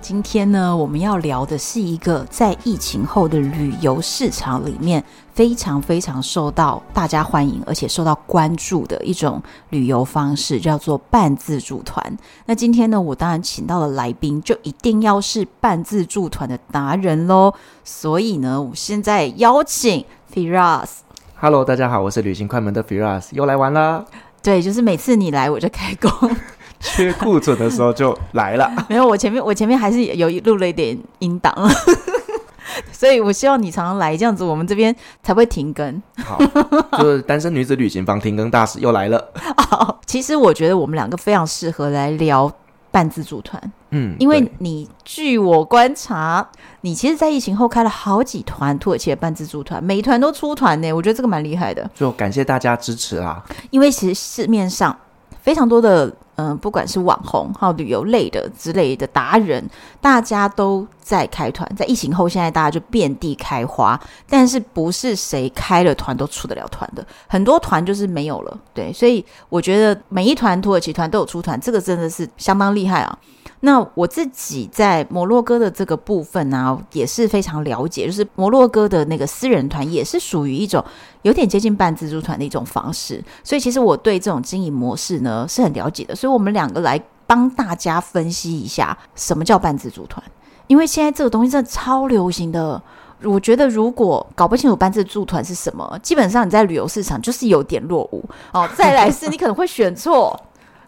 今天呢，我们要聊的是一个在疫情后的旅游市场里面非常非常受到大家欢迎，而且受到关注的一种旅游方式，叫做半自助团。那今天呢，我当然请到的来宾就一定要是半自助团的达人喽。所以呢，我现在邀请 Firas。Hello，大家好，我是旅行快门的 Firas，又来玩啦。对，就是每次你来我就开工。缺库存的时候就来了。没有，我前面我前面还是有录了一点音档，所以我希望你常常来，这样子我们这边才会停更。好，就是单身女子旅行房停更大使又来了。好，其实我觉得我们两个非常适合来聊半自助团。嗯，因为你据我观察，你其实，在疫情后开了好几团土耳其的半自助团，每一团都出团呢。我觉得这个蛮厉害的。就感谢大家支持啦。因为其实市面上非常多的。嗯，不管是网红还有旅游类的之类的达人，大家都在开团。在疫情后，现在大家就遍地开花，但是不是谁开了团都出得了团的，很多团就是没有了。对，所以我觉得每一团土耳其团都有出团，这个真的是相当厉害啊。那我自己在摩洛哥的这个部分呢、也是非常了解，就是摩洛哥的那个私人团也是属于一种有点接近半自助团的一种方式，所以其实我对这种经营模式呢是很了解的，所以我们两个来帮大家分析一下什么叫半自助团，因为现在这个东西真的超流行的，我觉得如果搞不清楚半自助团是什么，基本上你在旅游市场就是有点落伍哦。再来是你可能会选错，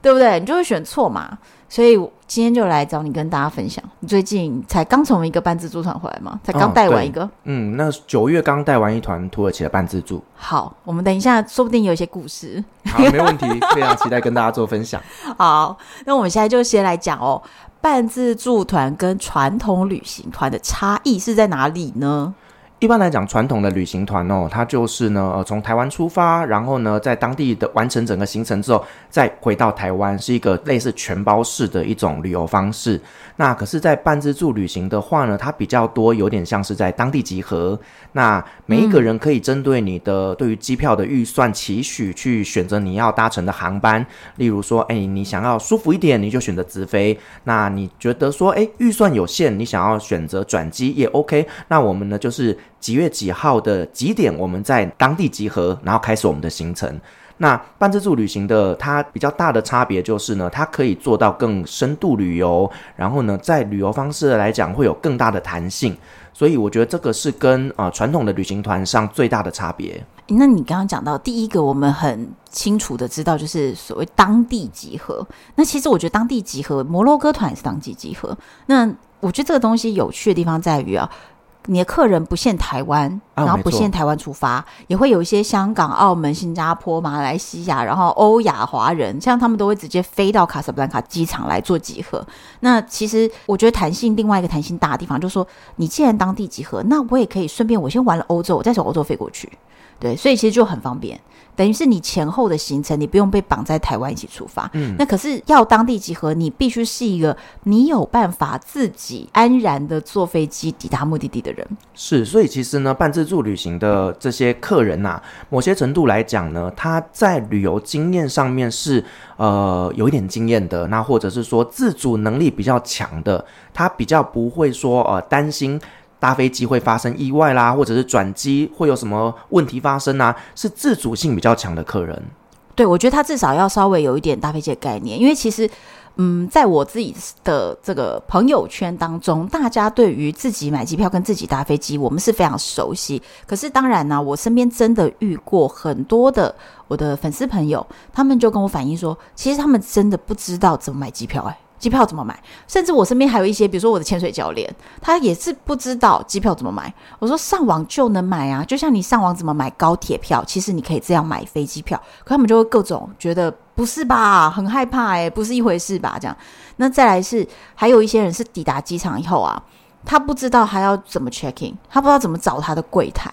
对不对？你就会选错嘛。所以今天就来找你跟大家分享，你最近才刚从一个半自助团回来吗？才刚带完一个？哦、嗯，那九月刚带完一团土耳其的半自助。好，我们等一下，说不定有一些故事。好，没问题，非常期待跟大家做分享。好，那我们现在就先来讲哦，半自助团跟传统旅行团的差异是在哪里呢？一般来讲，传统的旅行团哦，它就是呢，呃，从台湾出发，然后呢，在当地的完成整个行程之后，再回到台湾，是一个类似全包式的一种旅游方式。那可是，在半自助旅行的话呢，它比较多，有点像是在当地集合。那每一个人可以针对你的对于机票的预算期许去选择你要搭乘的航班。例如说，哎，你想要舒服一点，你就选择直飞。那你觉得说，哎，预算有限，你想要选择转机也 OK。那我们呢，就是。几月几号的几点，我们在当地集合，然后开始我们的行程。那半自助旅行的它比较大的差别就是呢，它可以做到更深度旅游，然后呢，在旅游方式来讲会有更大的弹性。所以我觉得这个是跟啊、传统的旅行团上最大的差别。那你刚刚讲到第一个，我们很清楚的知道就是所谓当地集合。那其实我觉得当地集合，摩洛哥团也是当地集合。那我觉得这个东西有趣的地方在于啊。你的客人不限台湾，然后不限台湾出发，哦，也会有一些香港、澳门、新加坡、马来西亚，然后欧亚华人，像他们都会直接飞到卡萨布兰卡机场来做集合。那其实我觉得弹性，另外一个弹性大的地方就是说，你既然当地集合，那我也可以顺便我先玩了欧洲，我再从欧洲飞过去，对，所以其实就很方便。等于是你前后的行程，你不用被绑在台湾一起出发。嗯，那可是要当地集合，你必须是一个你有办法自己安然的坐飞机抵达目的地的人。是，所以其实呢，半自助旅行的这些客人呐、啊，某些程度来讲呢，他在旅游经验上面是呃有一点经验的，那或者是说自主能力比较强的，他比较不会说呃担心。搭飞机会发生意外啦，或者是转机会有什么问题发生啊？是自主性比较强的客人。对，我觉得他至少要稍微有一点搭飞机的概念，因为其实，嗯，在我自己的这个朋友圈当中，大家对于自己买机票跟自己搭飞机，我们是非常熟悉。可是当然呢、我身边真的遇过很多的我的粉丝朋友，他们就跟我反映说，其实他们真的不知道怎么买机票、欸，哎。机票怎么买？甚至我身边还有一些，比如说我的潜水教练，他也是不知道机票怎么买。我说上网就能买啊，就像你上网怎么买高铁票，其实你可以这样买飞机票。可他们就会各种觉得不是吧，很害怕诶、不是一回事吧？这样。那再来是还有一些人是抵达机场以后啊，他不知道他要怎么 check in，他不知道怎么找他的柜台。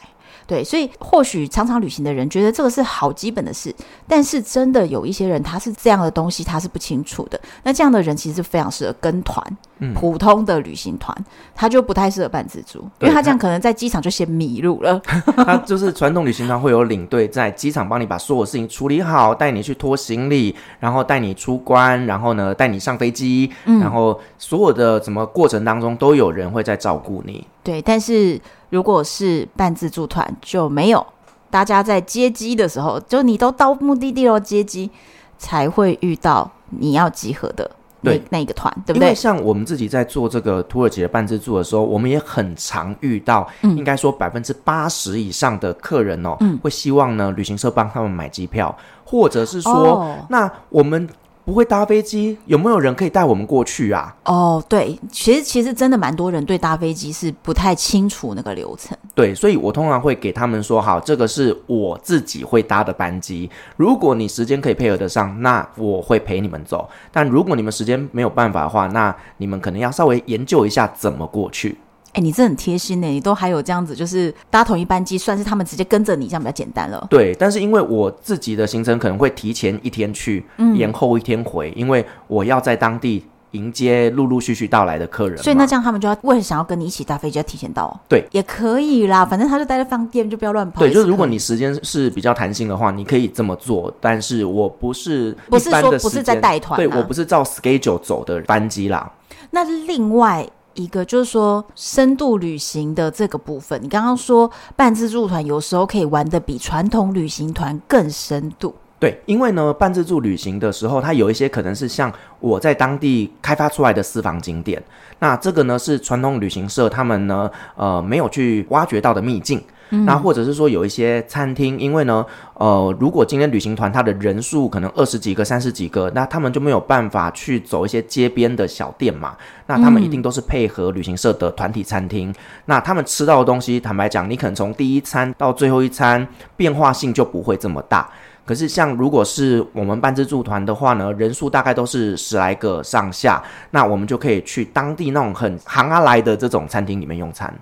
对，所以或许常常旅行的人觉得这个是好基本的事，但是真的有一些人他是这样的东西他是不清楚的。那这样的人其实是非常适合跟团，嗯，普通的旅行团他就不太适合办自助，因为他这样可能在机场就先迷路了。他就是传统旅行团会有领队在机场帮你把所有事情处理好，带你去拖行李，然后带你出关，然后呢带你上飞机，嗯，然后所有的什么过程当中都有人会在照顾你。对，但是。如果是半自助团就没有，大家在接机的时候，就你都到目的地了，接机才会遇到你要集合的那对那个团，对不对？因为像我们自己在做这个土耳其的半自助的时候，我们也很常遇到，嗯、应该说百分之八十以上的客人哦，嗯、会希望呢旅行社帮他们买机票，或者是说，哦、那我们。不会搭飞机，有没有人可以带我们过去啊？哦，对，其实其实真的蛮多人对搭飞机是不太清楚那个流程。对，所以我通常会给他们说：好，这个是我自己会搭的班机。如果你时间可以配合得上，那我会陪你们走。但如果你们时间没有办法的话，那你们可能要稍微研究一下怎么过去。哎，你这很贴心呢，你都还有这样子，就是搭同一班机，算是他们直接跟着你，这样比较简单了。对，但是因为我自己的行程可能会提前一天去，嗯，延后一天回，因为我要在当地迎接陆陆续续到来的客人。所以那这样他们就要为了想要跟你一起搭飞机，要提前到。对，也可以啦，反正他就待在饭店，就不要乱跑。对，就是如果你时间是比较弹性的话，你可以这么做。但是我不是不是说不是在带团，对，我不是照 schedule 走的班机啦。那另外。一个就是说深度旅行的这个部分，你刚刚说半自助团有时候可以玩的比传统旅行团更深度。对，因为呢，半自助旅行的时候，它有一些可能是像我在当地开发出来的私房景点，那这个呢是传统旅行社他们呢呃没有去挖掘到的秘境。那或者是说有一些餐厅，因为呢，呃，如果今天旅行团它的人数可能二十几个、三十几个，那他们就没有办法去走一些街边的小店嘛。那他们一定都是配合旅行社的团体餐厅。那他们吃到的东西，坦白讲，你可能从第一餐到最后一餐变化性就不会这么大。可是像如果是我们办自助团的话呢，人数大概都是十来个上下，那我们就可以去当地那种很行啊来的这种餐厅里面用餐。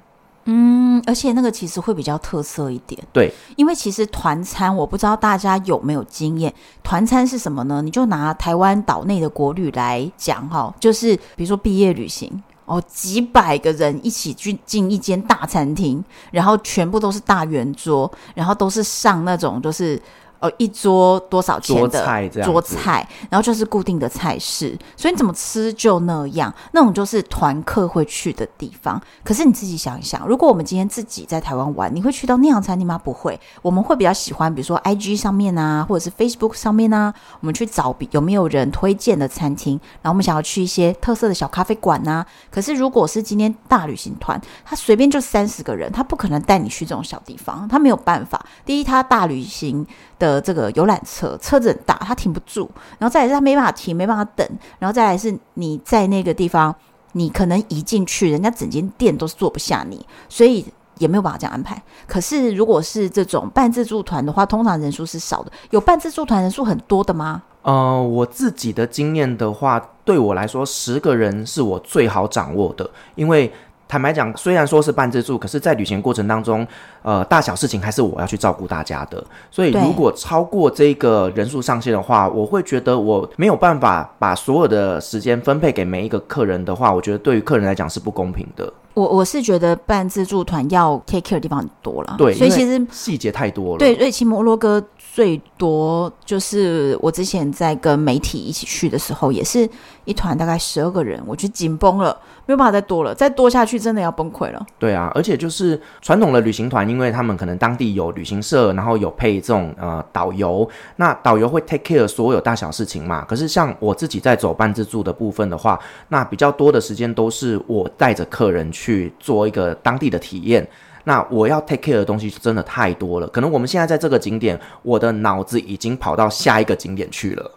嗯，而且那个其实会比较特色一点。对，因为其实团餐，我不知道大家有没有经验，团餐是什么呢？你就拿台湾岛内的国旅来讲哈，就是比如说毕业旅行哦，几百个人一起去进一间大餐厅，然后全部都是大圆桌，然后都是上那种就是。呃，一桌多少钱的桌菜，桌菜，然后就是固定的菜式，所以你怎么吃就那样，那种就是团客会去的地方。可是你自己想一想，如果我们今天自己在台湾玩，你会去到那样餐厅吗？不会，我们会比较喜欢，比如说 IG 上面啊，或者是 Facebook 上面啊，我们去找有没有人推荐的餐厅，然后我们想要去一些特色的小咖啡馆啊。可是如果是今天大旅行团，他随便就三十个人，他不可能带你去这种小地方，他没有办法。第一，他大旅行。的的这个游览车车子很大，它停不住，然后再来是它没办法停，没办法等，然后再来是你在那个地方，你可能一进去，人家整间店都是坐不下你，所以也没有办法这样安排。可是如果是这种半自助团的话，通常人数是少的。有半自助团人数很多的吗？呃，我自己的经验的话，对我来说，十个人是我最好掌握的，因为。坦白讲，虽然说是半自助，可是，在旅行过程当中，呃，大小事情还是我要去照顾大家的。所以，如果超过这个人数上限的话，我会觉得我没有办法把所有的时间分配给每一个客人的话，我觉得对于客人来讲是不公平的。我我是觉得办自助团要 take care 的地方很多了，对，所以其实细节太多了。对，瑞奇摩洛哥最多就是我之前在跟媒体一起去的时候，也是一团大概十二个人，我就紧绷了，没有办法再多了，再多下去真的要崩溃了。对啊，而且就是传统的旅行团，因为他们可能当地有旅行社，然后有配这种呃导游，那导游会 take care 所有大小事情嘛。可是像我自己在走半自助的部分的话，那比较多的时间都是我带着客人。去做一个当地的体验，那我要 take care 的东西真的太多了。可能我们现在在这个景点，我的脑子已经跑到下一个景点去了。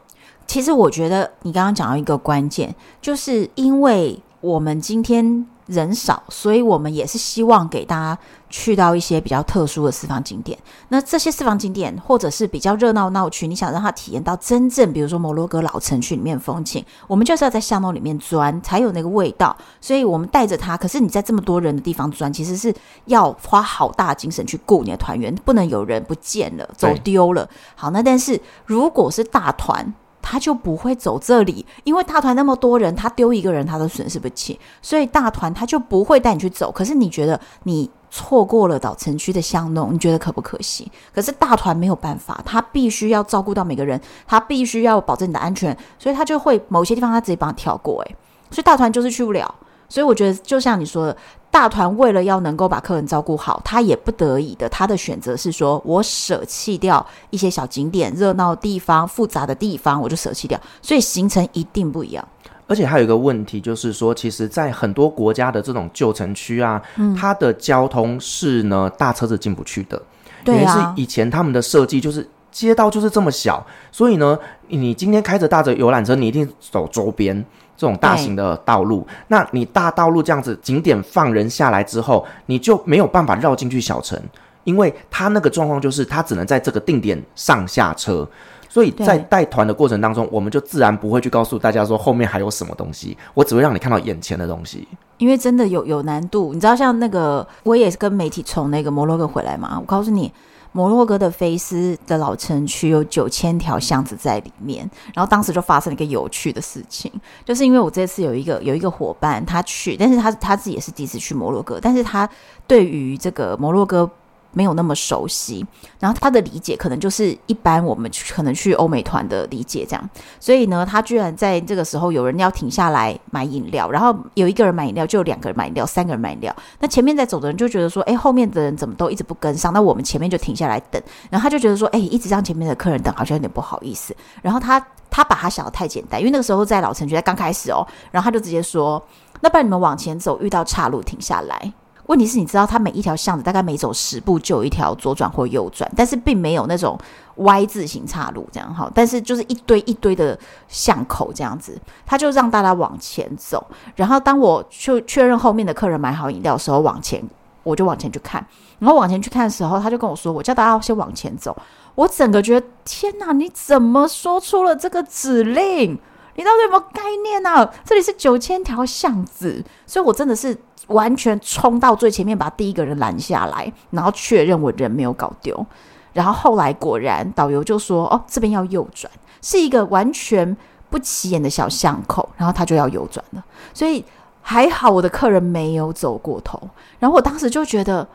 其实我觉得你刚刚讲到一个关键，就是因为我们今天人少，所以我们也是希望给大家去到一些比较特殊的私房景点。那这些私房景点或者是比较热闹闹区，你想让他体验到真正，比如说摩洛哥老城区里面风情，我们就是要在巷弄里面钻，才有那个味道。所以我们带着他，可是你在这么多人的地方钻，其实是要花好大精神去顾你的团员，不能有人不见了、走丢了。好，那但是如果是大团。他就不会走这里，因为大团那么多人，他丢一个人他都损失不起，所以大团他就不会带你去走。可是你觉得你错过了老城区的巷弄，你觉得可不可惜？可是大团没有办法，他必须要照顾到每个人，他必须要保证你的安全，所以他就会某些地方他直接帮你跳过。诶，所以大团就是去不了。所以我觉得，就像你说的，大团为了要能够把客人照顾好，他也不得已的，他的选择是说，我舍弃掉一些小景点、热闹的地方、复杂的地方，我就舍弃掉。所以行程一定不一样。而且还有一个问题，就是说，其实，在很多国家的这种旧城区啊，嗯，它的交通是呢，大车子进不去的。对啊。是以前他们的设计就是街道就是这么小，所以呢，你今天开着大的游览车，你一定走周边。这种大型的道路，那你大道路这样子景点放人下来之后，你就没有办法绕进去小城，因为他那个状况就是他只能在这个定点上下车，所以在带团的过程当中，我们就自然不会去告诉大家说后面还有什么东西，我只会让你看到眼前的东西，因为真的有有难度，你知道像那个我也是跟媒体从那个摩洛哥回来嘛，我告诉你。摩洛哥的菲斯的老城区有九千条巷子在里面，然后当时就发生了一个有趣的事情，就是因为我这次有一个有一个伙伴他去，但是他他自己也是第一次去摩洛哥，但是他对于这个摩洛哥。没有那么熟悉，然后他的理解可能就是一般我们可能去欧美团的理解这样，所以呢，他居然在这个时候有人要停下来买饮料，然后有一个人买饮料，就有两个人买饮料，三个人买饮料。那前面在走的人就觉得说，哎，后面的人怎么都一直不跟上？那我们前面就停下来等。然后他就觉得说，哎，一直让前面的客人等，好像有点不好意思。然后他他把他想得太简单，因为那个时候在老城区，在刚开始哦，然后他就直接说，那不然你们往前走，遇到岔路停下来。问题是，你知道，它每一条巷子大概每走十步就有一条左转或右转，但是并没有那种 Y 字形岔路这样哈。但是就是一堆一堆的巷口这样子，他就让大家往前走。然后当我去确认后面的客人买好饮料的时候，往前我就往前去看。然后往前去看的时候，他就跟我说：“我叫大家先往前走。”我整个觉得天哪，你怎么说出了这个指令？你到底有没有概念啊？这里是九千条巷子，所以我真的是。完全冲到最前面，把第一个人拦下来，然后确认我人没有搞丢。然后后来果然导游就说：“哦，这边要右转，是一个完全不起眼的小巷口。”然后他就要右转了。所以还好我的客人没有走过头。然后我当时就觉得：“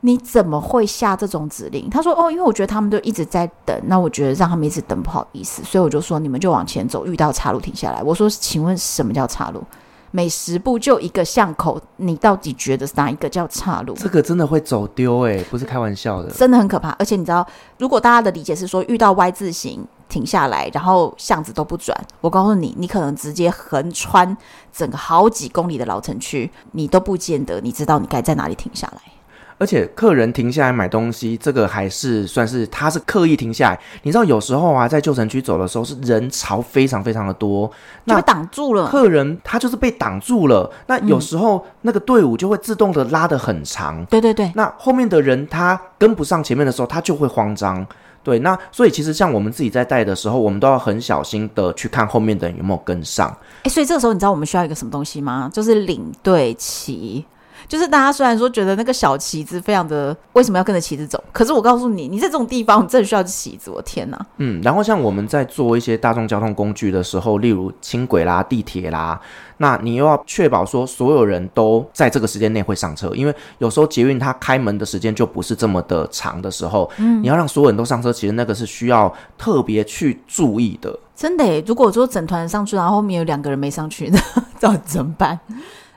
你怎么会下这种指令？”他说：“哦，因为我觉得他们都一直在等，那我觉得让他们一直等不好意思，所以我就说你们就往前走，遇到岔路停下来。”我说：“请问什么叫岔路？”每十步就一个巷口，你到底觉得哪一个叫岔路？这个真的会走丢哎，不是开玩笑的，真的很可怕。而且你知道，如果大家的理解是说遇到 Y 字形停下来，然后巷子都不转，我告诉你，你可能直接横穿整个好几公里的老城区，你都不见得你知道你该在哪里停下来。而且客人停下来买东西，这个还是算是他是刻意停下来。你知道有时候啊，在旧城区走的时候，是人潮非常非常的多，就被挡住了。客人他就是被挡住了。那有时候那个队伍就会自动的拉得很长。对对对。那后面的人他跟不上前面的时候，他就会慌张。对，那所以其实像我们自己在带的时候，我们都要很小心的去看后面的人有没有跟上。诶，所以这个时候你知道我们需要一个什么东西吗？就是领队旗。就是大家虽然说觉得那个小旗子非常的，为什么要跟着旗子走？可是我告诉你，你在这种地方，你真的需要旗子。我天哪！嗯，然后像我们在做一些大众交通工具的时候，例如轻轨啦、地铁啦，那你又要确保说所有人都在这个时间内会上车，因为有时候捷运它开门的时间就不是这么的长的时候，嗯，你要让所有人都上车，其实那个是需要特别去注意的。真的，如果说整团上去，然后后面有两个人没上去，那到底怎么办？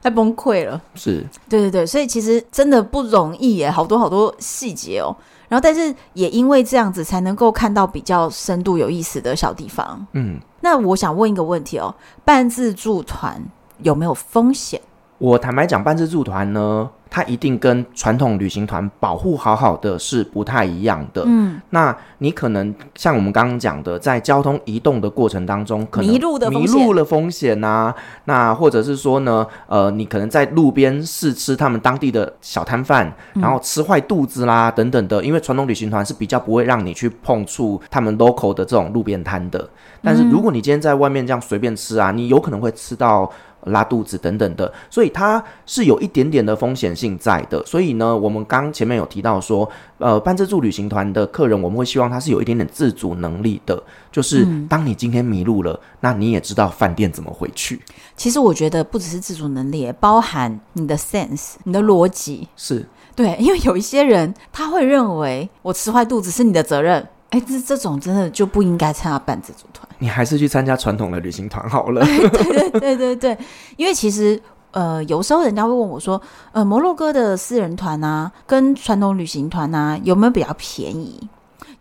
太崩溃了，是对对对，所以其实真的不容易耶，好多好多细节哦。然后，但是也因为这样子，才能够看到比较深度有意思的小地方。嗯，那我想问一个问题哦，半自助团有没有风险？我坦白讲，半自助团呢，它一定跟传统旅行团保护好好的是不太一样的。嗯，那你可能像我们刚刚讲的，在交通移动的过程当中，可能迷路的迷路了风险呐、啊。那或者是说呢，呃，你可能在路边试吃他们当地的小摊贩，然后吃坏肚子啦等等的。因为传统旅行团是比较不会让你去碰触他们 local 的这种路边摊的。但是如果你今天在外面这样随便吃啊，你有可能会吃到。拉肚子等等的，所以它是有一点点的风险性在的。所以呢，我们刚前面有提到说，呃，半自助旅行团的客人，我们会希望他是有一点点自主能力的。就是当你今天迷路了，嗯、那你也知道饭店怎么回去。其实我觉得不只是自主能力，包含你的 sense，你的逻辑是对。因为有一些人他会认为我吃坏肚子是你的责任。哎，这这种真的就不应该参加半自助团。你还是去参加传统的旅行团好了。对对对对对，因为其实呃，有时候人家会问我说，呃，摩洛哥的私人团啊，跟传统旅行团啊，有没有比较便宜？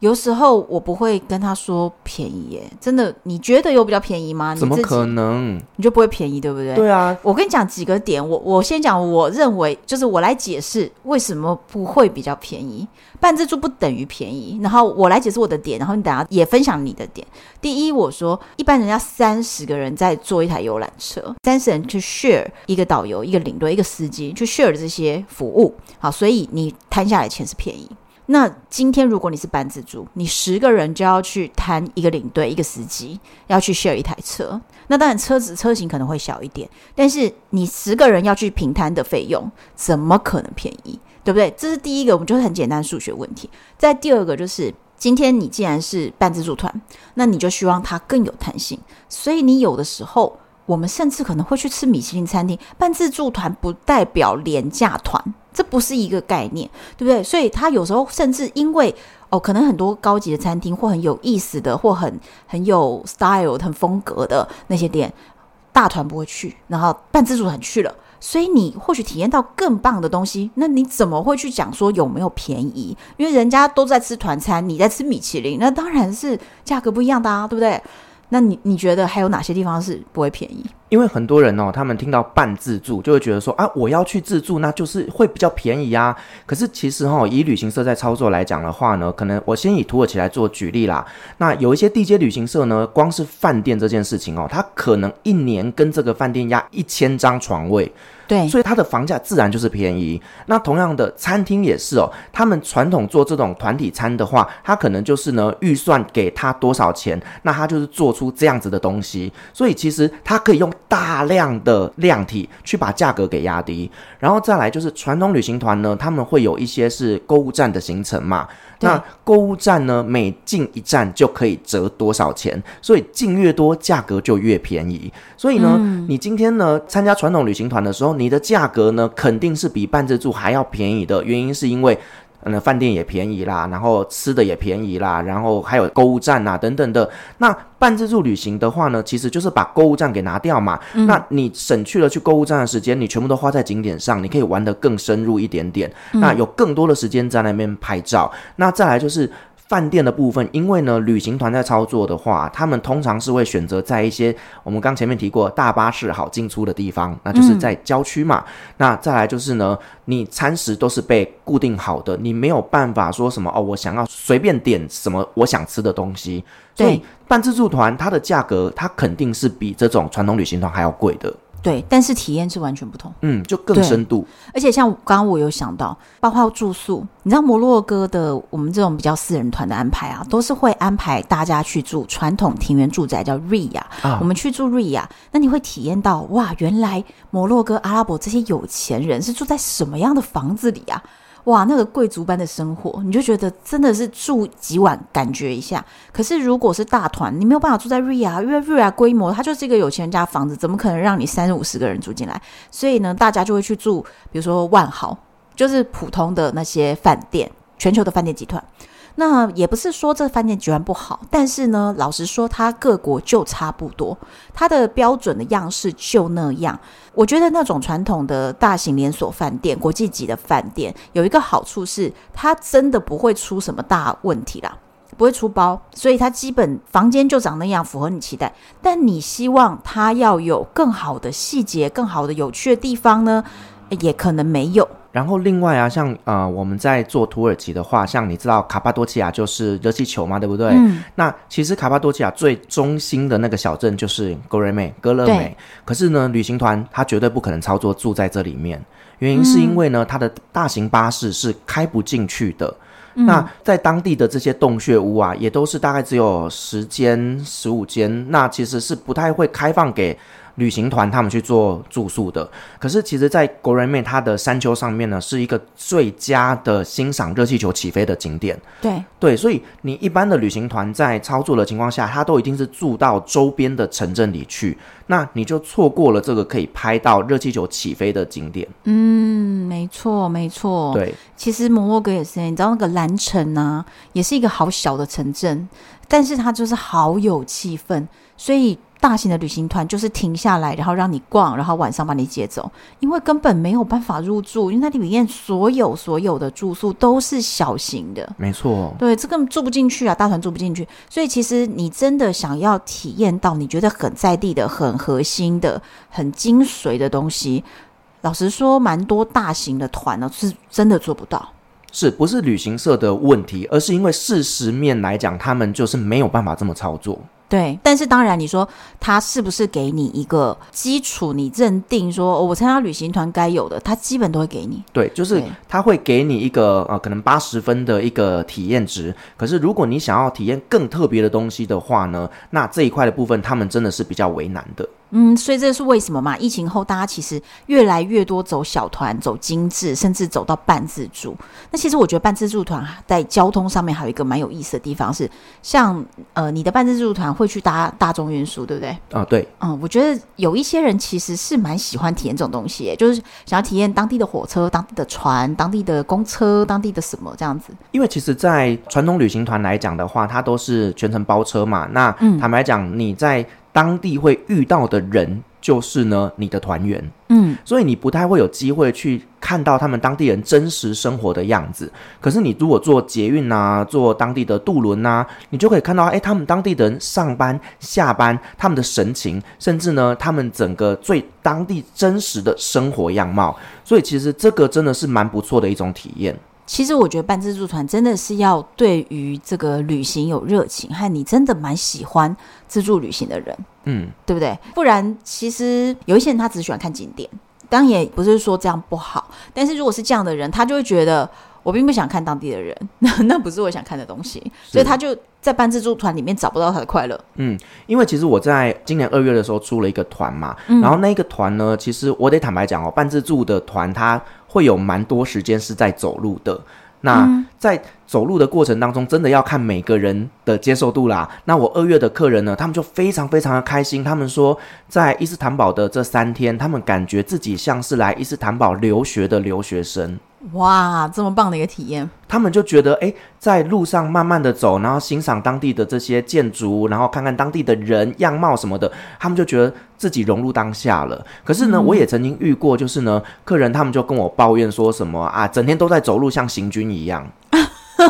有时候我不会跟他说便宜耶，真的，你觉得有比较便宜吗？怎么可能？你就不会便宜，对不对？对啊，我跟你讲几个点，我我先讲，我认为就是我来解释为什么不会比较便宜。半自助不等于便宜，然后我来解释我的点，然后你等下也分享你的点。第一，我说一般人家三十个人在坐一台游览车，三十人去 share 一个导游、一个领队、一个司机去 share 这些服务，好，所以你摊下来钱是便宜。那今天如果你是半自助，你十个人就要去摊一个领队、一个司机，要去 share 一台车。那当然车子车型可能会小一点，但是你十个人要去平摊的费用，怎么可能便宜？对不对？这是第一个，我们就是很简单数学问题。再第二个就是，今天你既然是半自助团，那你就希望它更有弹性，所以你有的时候，我们甚至可能会去吃米其林餐厅。半自助团不代表廉价团。这不是一个概念，对不对？所以他有时候甚至因为哦，可能很多高级的餐厅或很有意思的，或很很有 style、很风格的那些店，大团不会去，然后半自助团去了，所以你或许体验到更棒的东西。那你怎么会去讲说有没有便宜？因为人家都在吃团餐，你在吃米其林，那当然是价格不一样的啊，对不对？那你你觉得还有哪些地方是不会便宜？因为很多人哦，他们听到半自助就会觉得说啊，我要去自助，那就是会比较便宜啊。可是其实哈、哦，以旅行社在操作来讲的话呢，可能我先以土耳其来做举例啦。那有一些地接旅行社呢，光是饭店这件事情哦，他可能一年跟这个饭店压一千张床位。对，所以它的房价自然就是便宜。那同样的餐厅也是哦，他们传统做这种团体餐的话，他可能就是呢预算给他多少钱，那他就是做出这样子的东西。所以其实他可以用大量的量体去把价格给压低。然后再来就是传统旅行团呢，他们会有一些是购物站的行程嘛。那购物站呢，每进一站就可以折多少钱，所以进越多，价格就越便宜。所以呢，嗯、你今天呢参加传统旅行团的时候，你的价格呢肯定是比半自助还要便宜的。原因是因为。嗯，饭店也便宜啦，然后吃的也便宜啦，然后还有购物站啊等等的。那半自助旅行的话呢，其实就是把购物站给拿掉嘛。嗯、那你省去了去购物站的时间，你全部都花在景点上，你可以玩得更深入一点点。嗯、那有更多的时间在那边拍照。那再来就是。饭店的部分，因为呢，旅行团在操作的话，他们通常是会选择在一些我们刚前面提过大巴士好进出的地方，那就是在郊区嘛。嗯、那再来就是呢，你餐食都是被固定好的，你没有办法说什么哦，我想要随便点什么我想吃的东西。所以半自助团它的价格，它肯定是比这种传统旅行团还要贵的。对，但是体验是完全不同，嗯，就更深度。而且像刚刚我有想到，包括住宿，你知道摩洛哥的我们这种比较私人团的安排啊，都是会安排大家去住传统庭园住宅，叫 Ria。啊，我们去住 Ria，那你会体验到哇，原来摩洛哥阿拉伯这些有钱人是住在什么样的房子里啊？哇，那个贵族般的生活，你就觉得真的是住几晚感觉一下。可是如果是大团，你没有办法住在瑞亚，因为瑞亚规模它就是一个有钱人家房子，怎么可能让你三五十个人住进来？所以呢，大家就会去住，比如说万豪，就是普通的那些饭店，全球的饭店集团。那也不是说这饭店居然不好，但是呢，老实说，它各国就差不多，它的标准的样式就那样。我觉得那种传统的大型连锁饭店、国际级的饭店，有一个好处是，它真的不会出什么大问题啦，不会出包，所以它基本房间就长那样，符合你期待。但你希望它要有更好的细节、更好的有趣的地方呢，也可能没有。然后另外啊，像呃我们在做土耳其的话，像你知道卡帕多奇亚就是热气球嘛，对不对？嗯。那其实卡帕多奇亚最中心的那个小镇就是戈雷美、戈勒美。可是呢，旅行团他绝对不可能操作住在这里面，原因是因为呢，它的大型巴士是开不进去的。嗯、那在当地的这些洞穴屋啊，也都是大概只有十间、十五间，那其实是不太会开放给旅行团他们去做住宿的。可是其实，在国人面它的山丘上面呢，是一个最佳的欣赏热气球起飞的景点。对对，所以你一般的旅行团在操作的情况下，它都一定是住到周边的城镇里去。那你就错过了这个可以拍到热气球起飞的景点。嗯，没错，没错。对，其实摩洛哥也是，你知道那个蓝城啊，也是一个好小的城镇，但是它就是好有气氛，所以。大型的旅行团就是停下来，然后让你逛，然后晚上把你接走，因为根本没有办法入住，因为那里面所有所有的住宿都是小型的，没错，对，这根本住不进去啊，大团住不进去，所以其实你真的想要体验到你觉得很在地的、很核心的、很精髓的东西，老实说，蛮多大型的团呢是真的做不到，是不是旅行社的问题，而是因为事实面来讲，他们就是没有办法这么操作。对，但是当然，你说他是不是给你一个基础？你认定说，哦，我参加旅行团该有的，他基本都会给你。对，就是他会给你一个呃，可能八十分的一个体验值。可是如果你想要体验更特别的东西的话呢，那这一块的部分，他们真的是比较为难的。嗯，所以这是为什么嘛？疫情后，大家其实越来越多走小团、走精致，甚至走到半自助。那其实我觉得半自助团在交通上面还有一个蛮有意思的地方是，像呃，你的半自助团会去搭大众运输，对不对？啊、哦，对。嗯，我觉得有一些人其实是蛮喜欢体验这种东西，就是想要体验当地的火车、当地的船、当地的公车、当地的什么这样子。因为其实，在传统旅行团来讲的话，它都是全程包车嘛。那坦白讲，你在当地会遇到的人就是呢，你的团员，嗯，所以你不太会有机会去看到他们当地人真实生活的样子。可是你如果坐捷运啊，坐当地的渡轮啊，你就可以看到，哎，他们当地的人上班下班，他们的神情，甚至呢，他们整个最当地真实的生活样貌。所以其实这个真的是蛮不错的一种体验。其实我觉得办自助团真的是要对于这个旅行有热情，和你真的蛮喜欢自助旅行的人，嗯，对不对？不然其实有一些人他只喜欢看景点，当然也不是说这样不好。但是如果是这样的人，他就会觉得我并不想看当地的人，那 那不是我想看的东西，所以他就在办自助团里面找不到他的快乐。嗯，因为其实我在今年二月的时候出了一个团嘛，嗯，然后那个团呢，其实我得坦白讲哦，办自助的团他。会有蛮多时间是在走路的，那在走路的过程当中，真的要看每个人的接受度啦。那我二月的客人呢，他们就非常非常的开心，他们说在伊斯坦堡的这三天，他们感觉自己像是来伊斯坦堡留学的留学生。哇，这么棒的一个体验！他们就觉得，哎，在路上慢慢的走，然后欣赏当地的这些建筑，然后看看当地的人样貌什么的，他们就觉得自己融入当下了。可是呢，嗯、我也曾经遇过，就是呢，客人他们就跟我抱怨说什么啊，整天都在走路，像行军一样。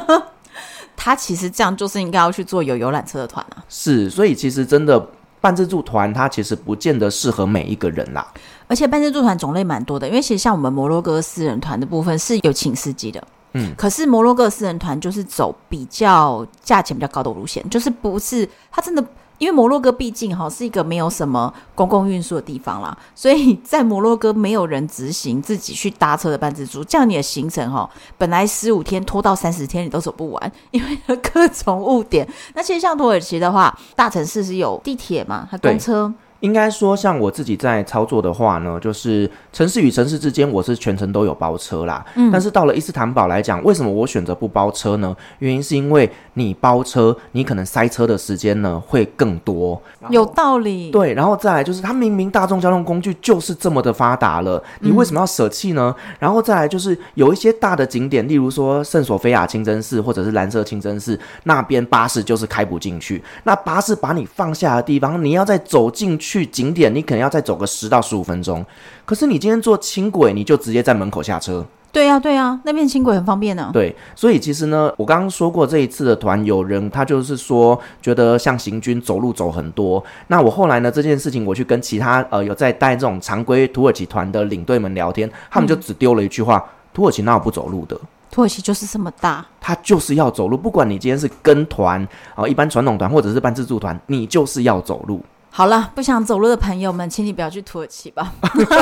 他其实这样就是应该要去做有游览车的团啊。是，所以其实真的。半自助团，它其实不见得适合每一个人啦。而且半自助团种类蛮多的，因为其实像我们摩洛哥私人团的部分是有请司机的，嗯，可是摩洛哥私人团就是走比较价钱比较高的路线，就是不是他真的。因为摩洛哥毕竟哈是一个没有什么公共运输的地方啦，所以 在摩洛哥没有人执行自己去搭车的半自助，这样你的行程哈本来十五天拖到三十天你都走不完，因为各种误点。那其实像土耳其的话，大城市是有地铁嘛，它公车。应该说，像我自己在操作的话呢，就是城市与城市之间，我是全程都有包车啦。嗯，但是到了伊斯坦堡来讲，为什么我选择不包车呢？原因是因为你包车，你可能塞车的时间呢会更多。有道理。对，然后再来就是，它明明大众交通工具就是这么的发达了，你为什么要舍弃呢？嗯。然后再来就是有一些大的景点，例如说圣索菲亚清真寺或者是蓝色清真寺那边，巴士就是开不进去。那巴士把你放下的地方，你要再走进去。去景点，你可能要再走个十到十五分钟。可是你今天坐轻轨，你就直接在门口下车。对呀、啊，对呀、啊，那边轻轨很方便呢、啊。对，所以其实呢，我刚刚说过这一次的团，有人他就是说觉得像行军走路走很多。那我后来呢，这件事情我去跟其他呃有在带这种常规土耳其团的领队们聊天，他们就只丢了一句话。嗯土耳其哪有不走路的？土耳其就是这么大，它就是要走路。不管你今天是跟团啊，一般传统团或者是办自助团，你就是要走路。好了，不想走路的朋友们，请你不要去土耳其吧，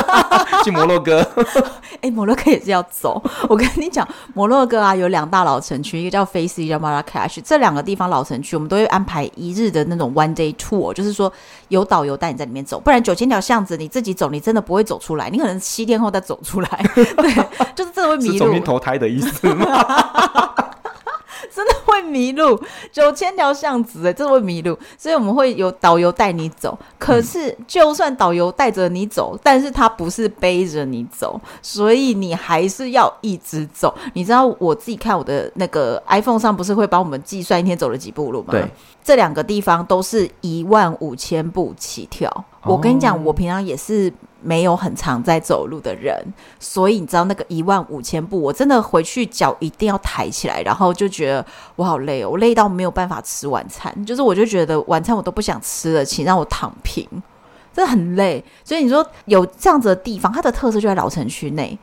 去摩洛哥。哎、欸，摩洛哥也是要走。我跟你讲，摩洛哥啊，有两大老城区，一个叫菲斯，一个叫马拉喀什。这两个地方老城区，我们都会安排一日的那种 one day tour，就是说有导游带你在里面走。不然九千条巷子你自己走，你真的不会走出来。你可能七天后再走出来，对，就是真的会迷路。是重新投胎的意思吗？真的会迷路，九千条巷子哎，真的会迷路，所以我们会有导游带你走。可是，就算导游带着你走，但是他不是背着你走，所以你还是要一直走。你知道我自己看我的那个 iPhone 上，不是会帮我们计算一天走了几步路吗？对，这两个地方都是一万五千步起跳。哦、我跟你讲，我平常也是。没有很常在走路的人，所以你知道那个一万五千步，我真的回去脚一定要抬起来，然后就觉得我好累哦，我累到没有办法吃晚餐，就是我就觉得晚餐我都不想吃了，请让我躺平，真的很累。所以你说有这样子的地方，它的特色就在老城区内。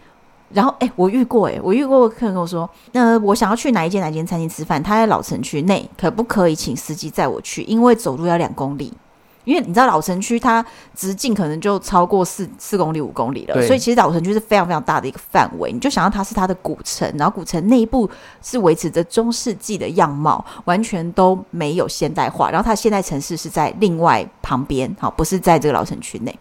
然后哎，我遇过哎，我遇过客人跟我说，那我想要去哪一间哪一间餐厅吃饭，他在老城区内，可不可以请司机载我去？因为走路要两公里。因为你知道老城区它直径可能就超过四四公里五公里了，所以其实老城区是非常非常大的一个范围。你就想到它是它的古城，然后古城内部是维持着中世纪的样貌，完全都没有现代化。然后它现代城市是在另外旁边，好，不是在这个老城区内。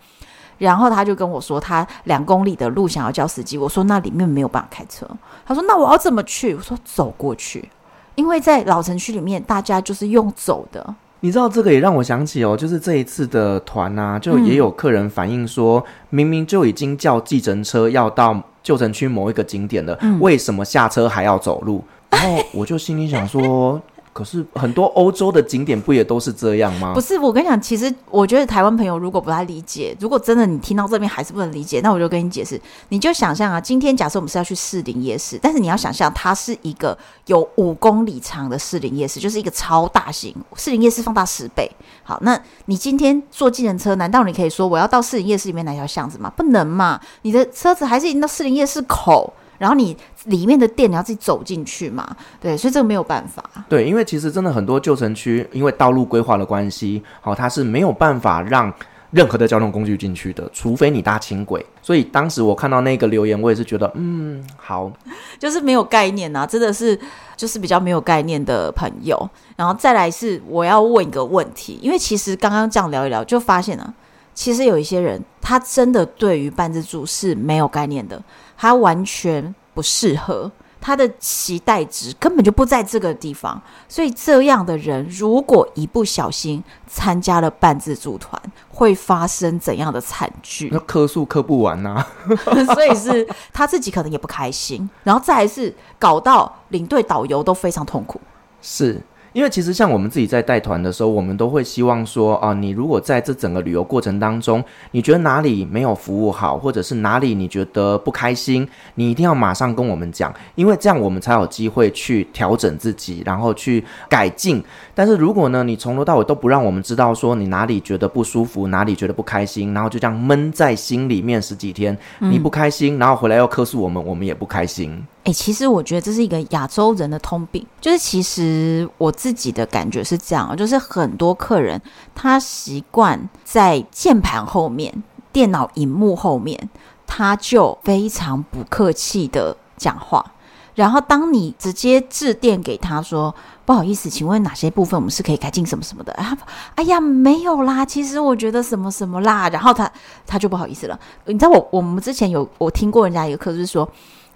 然后他就跟我说，他两公里的路想要叫司机，我说那里面没有办法开车。他说那我要怎么去？我说走过去，因为在老城区里面，大家就是用走的。你知道这个也让我想起哦，就是这一次的团啊，就也有客人反映说，嗯、明明就已经叫计程车要到旧城区某一个景点了，嗯、为什么下车还要走路？然后我就心里想说。可是很多欧洲的景点不也都是这样吗？不是，我跟你讲，其实我觉得台湾朋友如果不太理解，如果真的你听到这边还是不能理解，那我就跟你解释。你就想象啊，今天假设我们是要去士林夜市，但是你要想象它是一个有五公里长的士林夜市，就是一个超大型士林夜市放大十倍。好，那你今天坐计程车，难道你可以说我要到士林夜市里面哪条巷子吗？不能嘛，你的车子还是已经到士林夜市口。然后你里面的店你要自己走进去嘛？对，所以这个没有办法。对，因为其实真的很多旧城区，因为道路规划的关系，好、哦，它是没有办法让任何的交通工具进去的，除非你搭轻轨。所以当时我看到那个留言，我也是觉得，嗯，好，就是没有概念呐、啊，真的是就是比较没有概念的朋友。然后再来是我要问一个问题，因为其实刚刚这样聊一聊，就发现啊，其实有一些人他真的对于半自助是没有概念的。他完全不适合，他的期待值根本就不在这个地方，所以这样的人如果一不小心参加了半自助团，会发生怎样的惨剧？那磕数磕不完呐、啊，所以是他自己可能也不开心，然后再来是搞到领队导游都非常痛苦，是。因为其实像我们自己在带团的时候，我们都会希望说啊，你如果在这整个旅游过程当中，你觉得哪里没有服务好，或者是哪里你觉得不开心，你一定要马上跟我们讲，因为这样我们才有机会去调整自己，然后去改进。但是如果呢，你从头到尾都不让我们知道说你哪里觉得不舒服，哪里觉得不开心，然后就这样闷在心里面十几天，你不开心，然后回来要客诉我们，我们也不开心。哎、其实我觉得这是一个亚洲人的通病，就是其实我自己的感觉是这样，就是很多客人他习惯在键盘后面、电脑荧幕后面，他就非常不客气的讲话，然后当你直接致电给他说不好意思，请问哪些部分我们是可以改进什么什么的啊？哎呀，没有啦，其实我觉得什么什么啦，然后他他就不好意思了。你知道我我们之前有我听过人家一个课，就是说。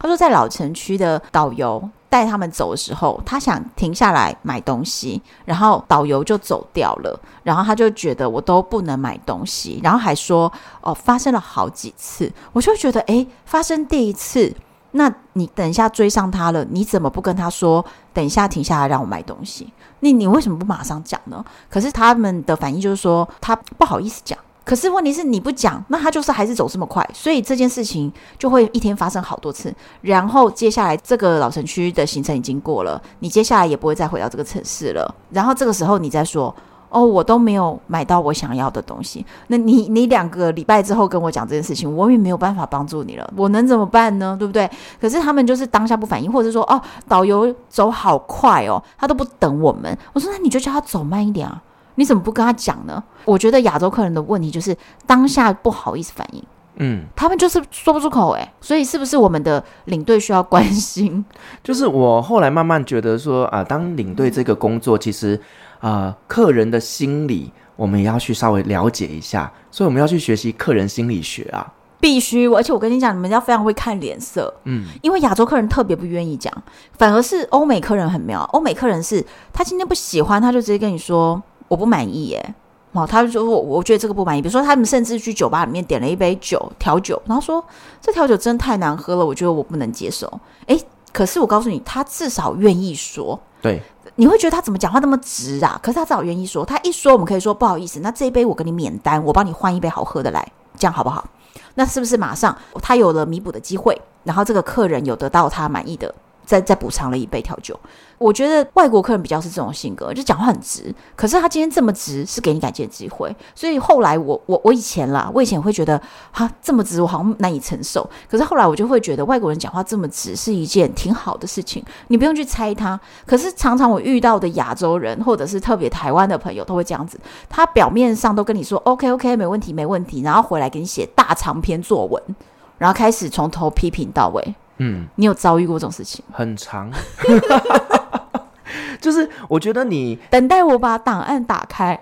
他说，在老城区的导游带他们走的时候，他想停下来买东西，然后导游就走掉了，然后他就觉得我都不能买东西，然后还说哦，发生了好几次，我就觉得诶，发生第一次，那你等一下追上他了，你怎么不跟他说，等一下停下来让我买东西？那你为什么不马上讲呢？可是他们的反应就是说，他不好意思讲。可是问题是你不讲，那他就是还是走这么快，所以这件事情就会一天发生好多次。然后接下来这个老城区的行程已经过了，你接下来也不会再回到这个城市了。然后这个时候你再说，哦，我都没有买到我想要的东西。那你你两个礼拜之后跟我讲这件事情，我也没有办法帮助你了。我能怎么办呢？对不对？可是他们就是当下不反应，或者说哦，导游走好快哦，他都不等我们。我说那你就叫他走慢一点啊，你怎么不跟他讲呢？我觉得亚洲客人的问题就是当下不好意思反应。嗯，他们就是说不出口哎，所以是不是我们的领队需要关心？就是我后来慢慢觉得说啊、呃，当领队这个工作，其实啊、呃，客人的心理我们也要去稍微了解一下，所以我们要去学习客人心理学啊，必须。而且我跟你讲，你们要非常会看脸色，嗯，因为亚洲客人特别不愿意讲，反而是欧美客人很妙。欧美客人是他今天不喜欢，他就直接跟你说我不满意耶。哦，他就说我我觉得这个不满意。比如说，他们甚至去酒吧里面点了一杯酒调酒，然后说这调酒真的太难喝了，我觉得我不能接受。诶，可是我告诉你，他至少愿意说。对，你会觉得他怎么讲话那么直啊？可是他至少愿意说。他一说，我们可以说不好意思，那这一杯我给你免单，我帮你换一杯好喝的来，这样好不好？那是不是马上他有了弥补的机会？然后这个客人有得到他满意的，再再补偿了一杯调酒。我觉得外国客人比较是这种性格，就讲话很直。可是他今天这么直，是给你改进的机会。所以后来我我我以前啦，我以前会觉得哈这么直，我好像难以承受。可是后来我就会觉得外国人讲话这么直是一件挺好的事情，你不用去猜他。可是常常我遇到的亚洲人，或者是特别台湾的朋友，都会这样子。他表面上都跟你说 OK OK 没问题没问题，然后回来给你写大长篇作文，然后开始从头批评到尾。嗯，你有遭遇过这种事情？很长。就是我觉得你等待我把档案打开，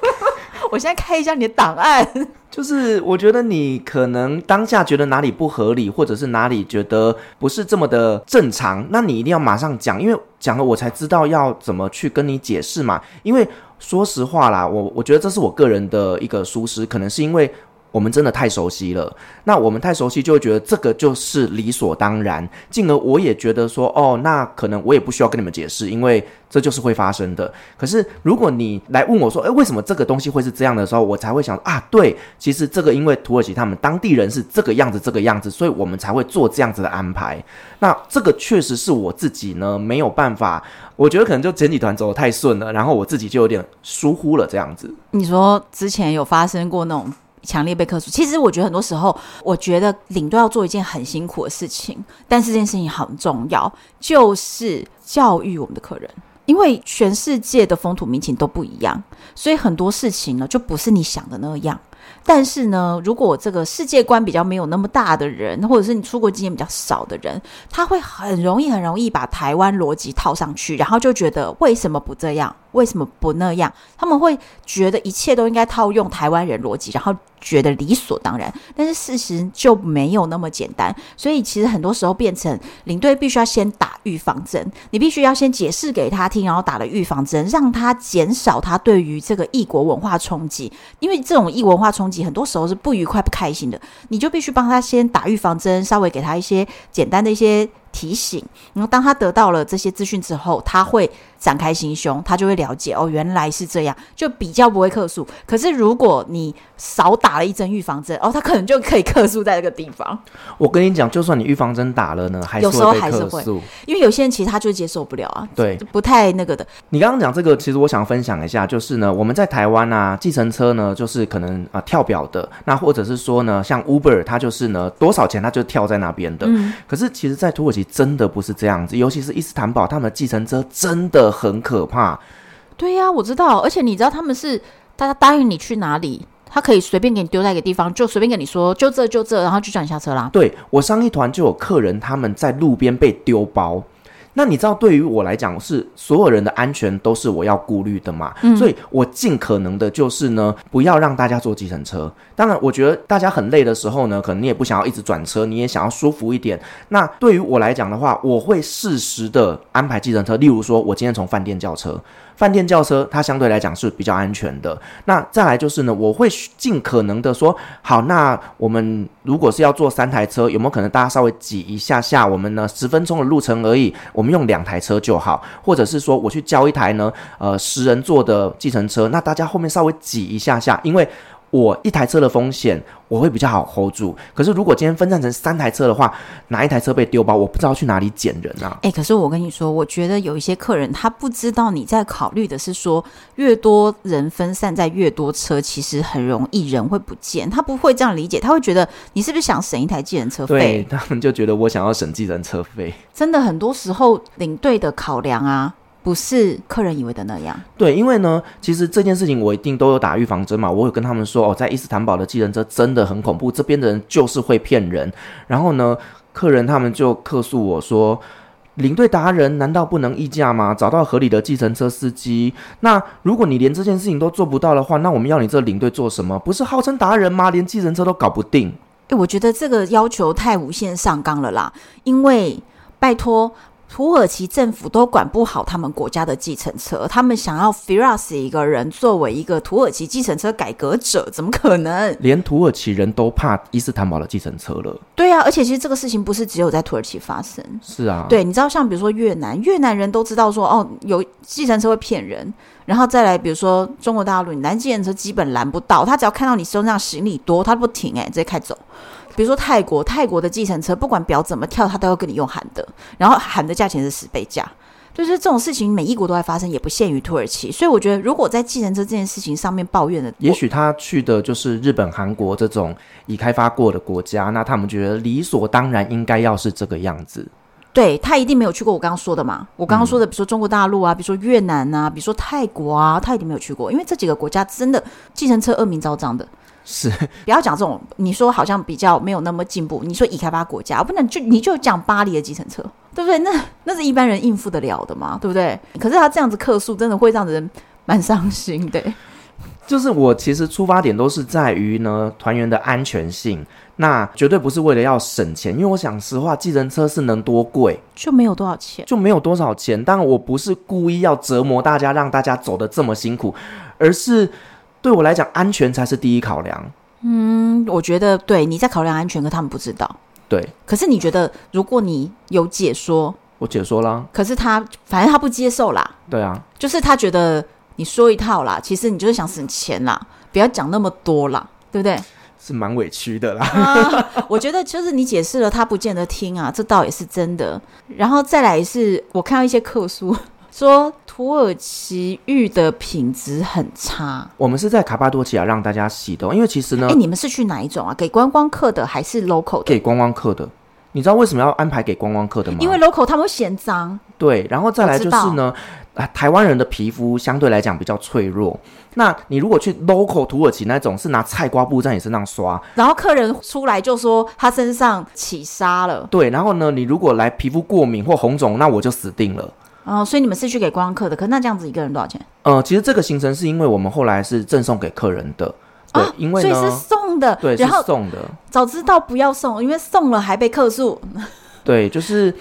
我现在开一下你的档案。就是我觉得你可能当下觉得哪里不合理，或者是哪里觉得不是这么的正常，那你一定要马上讲，因为讲了我才知道要怎么去跟你解释嘛。因为说实话啦，我我觉得这是我个人的一个疏失，可能是因为。我们真的太熟悉了，那我们太熟悉就会觉得这个就是理所当然，进而我也觉得说，哦，那可能我也不需要跟你们解释，因为这就是会发生的。可是如果你来问我说，诶，为什么这个东西会是这样的时候，我才会想啊，对，其实这个因为土耳其他们当地人是这个样子，这个样子，所以我们才会做这样子的安排。那这个确实是我自己呢没有办法，我觉得可能就整体团走得太顺了，然后我自己就有点疏忽了这样子。你说之前有发生过那种？强烈被克诉。其实我觉得很多时候，我觉得领队要做一件很辛苦的事情，但是这件事情很重要，就是教育我们的客人。因为全世界的风土民情都不一样，所以很多事情呢，就不是你想的那样。但是呢，如果这个世界观比较没有那么大的人，或者是你出国经验比较少的人，他会很容易、很容易把台湾逻辑套上去，然后就觉得为什么不这样？为什么不那样？他们会觉得一切都应该套用台湾人逻辑，然后觉得理所当然。但是事实就没有那么简单，所以其实很多时候变成领队必须要先打预防针，你必须要先解释给他听，然后打了预防针，让他减少他对于这个异国文化冲击。因为这种异文化冲击很多时候是不愉快、不开心的，你就必须帮他先打预防针，稍微给他一些简单的一些。提醒，然后当他得到了这些资讯之后，他会展开心胸，他就会了解哦，原来是这样，就比较不会克诉。可是如果你少打了一针预防针，哦，他可能就可以克诉在这个地方。我跟你讲，就算你预防针打了呢，还有时候还是会，因为有些人其实他就接受不了啊，对，不太那个的。你刚刚讲这个，其实我想分享一下，就是呢，我们在台湾啊，计程车呢，就是可能啊、呃、跳表的，那或者是说呢，像 Uber，它就是呢多少钱它就跳在那边的。嗯，可是其实，在土耳其真的不是这样子，尤其是伊斯坦堡，他们的计程车真的很可怕。对呀、啊，我知道，而且你知道他们是，大家答应你去哪里，他可以随便给你丢在一个地方，就随便跟你说，就这就这，然后就叫你下车啦。对，我上一团就有客人，他们在路边被丢包。那你知道，对于我来讲，是所有人的安全都是我要顾虑的嘛？嗯，所以我尽可能的就是呢，不要让大家坐计程车。当然，我觉得大家很累的时候呢，可能你也不想要一直转车，你也想要舒服一点。那对于我来讲的话，我会适时的安排计程车。例如说，我今天从饭店叫车。饭店轿车，它相对来讲是比较安全的。那再来就是呢，我会尽可能的说，好，那我们如果是要坐三台车，有没有可能大家稍微挤一下下？我们呢，十分钟的路程而已，我们用两台车就好。或者是说，我去叫一台呢，呃，十人座的计程车，那大家后面稍微挤一下下，因为。我一台车的风险我会比较好 hold 住，可是如果今天分散成三台车的话，哪一台车被丢包，我不知道去哪里捡人啊。哎、欸，可是我跟你说，我觉得有一些客人他不知道你在考虑的是说，越多人分散在越多车，其实很容易人会不见。他不会这样理解，他会觉得你是不是想省一台计程车费？对，他们就觉得我想要省计程车费。真的很多时候领队的考量啊。不是客人以为的那样。对，因为呢，其实这件事情我一定都有打预防针嘛。我有跟他们说哦，在伊斯坦堡的计程车真的很恐怖，这边的人就是会骗人。然后呢，客人他们就客诉我说，领队达人难道不能议价吗？找到合理的计程车司机？那如果你连这件事情都做不到的话，那我们要你这领队做什么？不是号称达人吗？连计程车都搞不定。诶，我觉得这个要求太无限上纲了啦。因为拜托。土耳其政府都管不好他们国家的计程车，他们想要 Firas 一个人作为一个土耳其计程车改革者，怎么可能？连土耳其人都怕伊斯坦堡的计程车了。对啊，而且其实这个事情不是只有在土耳其发生。是啊，对，你知道像比如说越南，越南人都知道说哦，有计程车会骗人，然后再来比如说中国大陆，你拦计程车基本拦不到，他只要看到你身上行李多，他不停哎、欸，直接开走。比如说泰国，泰国的计程车不管表怎么跳，他都要跟你用喊的，然后喊的价钱是十倍价，就是这种事情每一国都在发生，也不限于土耳其。所以我觉得，如果在计程车这件事情上面抱怨的，也许他去的就是日本、韩国这种已开发过的国家，那他们觉得理所当然应该要是这个样子。对，他一定没有去过我刚刚说的嘛？我刚刚说的，比如说中国大陆啊，比如说越南啊，比如说泰国啊，他一定没有去过，因为这几个国家真的计程车恶名昭彰的。是，不要讲这种，你说好像比较没有那么进步。你说已开发国家，不能就你就讲巴黎的计程车，对不对？那那是一般人应付得了的嘛，对不对？可是他这样子客诉，真的会让人蛮伤心的。就是我其实出发点都是在于呢，团员的安全性，那绝对不是为了要省钱。因为我想实话，计程车是能多贵就没有多少钱，就没有多少钱。但我不是故意要折磨大家，让大家走得这么辛苦，而是。对我来讲，安全才是第一考量。嗯，我觉得对你在考量安全，可他们不知道。对，可是你觉得，如果你有解说，我解说了，可是他反正他不接受啦。对啊，就是他觉得你说一套啦，其实你就是想省钱啦，不要讲那么多啦，对不对？是蛮委屈的啦。啊，我觉得就是你解释了，他不见得听啊，这倒也是真的。然后再来是我看到一些客诉。说土耳其浴的品质很差。我们是在卡巴多奇亚让大家洗的，因为其实呢，哎，你们是去哪一种啊？给观光客的还是 local 的？给观光客的。你知道为什么要安排给观光客的吗？因为 local 他们会嫌脏。对，然后再来就是呢，啊，台湾人的皮肤相对来讲比较脆弱。那你如果去 local 土耳其那种，是拿菜瓜布在你身上刷，然后客人出来就说他身上起沙了。对，然后呢，你如果来皮肤过敏或红肿，那我就死定了。哦，所以你们是去给观光客的，可那这样子一个人多少钱？呃，其实这个行程是因为我们后来是赠送给客人的，对，啊、因为所以是送的，对，然后送的。早知道不要送，因为送了还被客诉。对，就是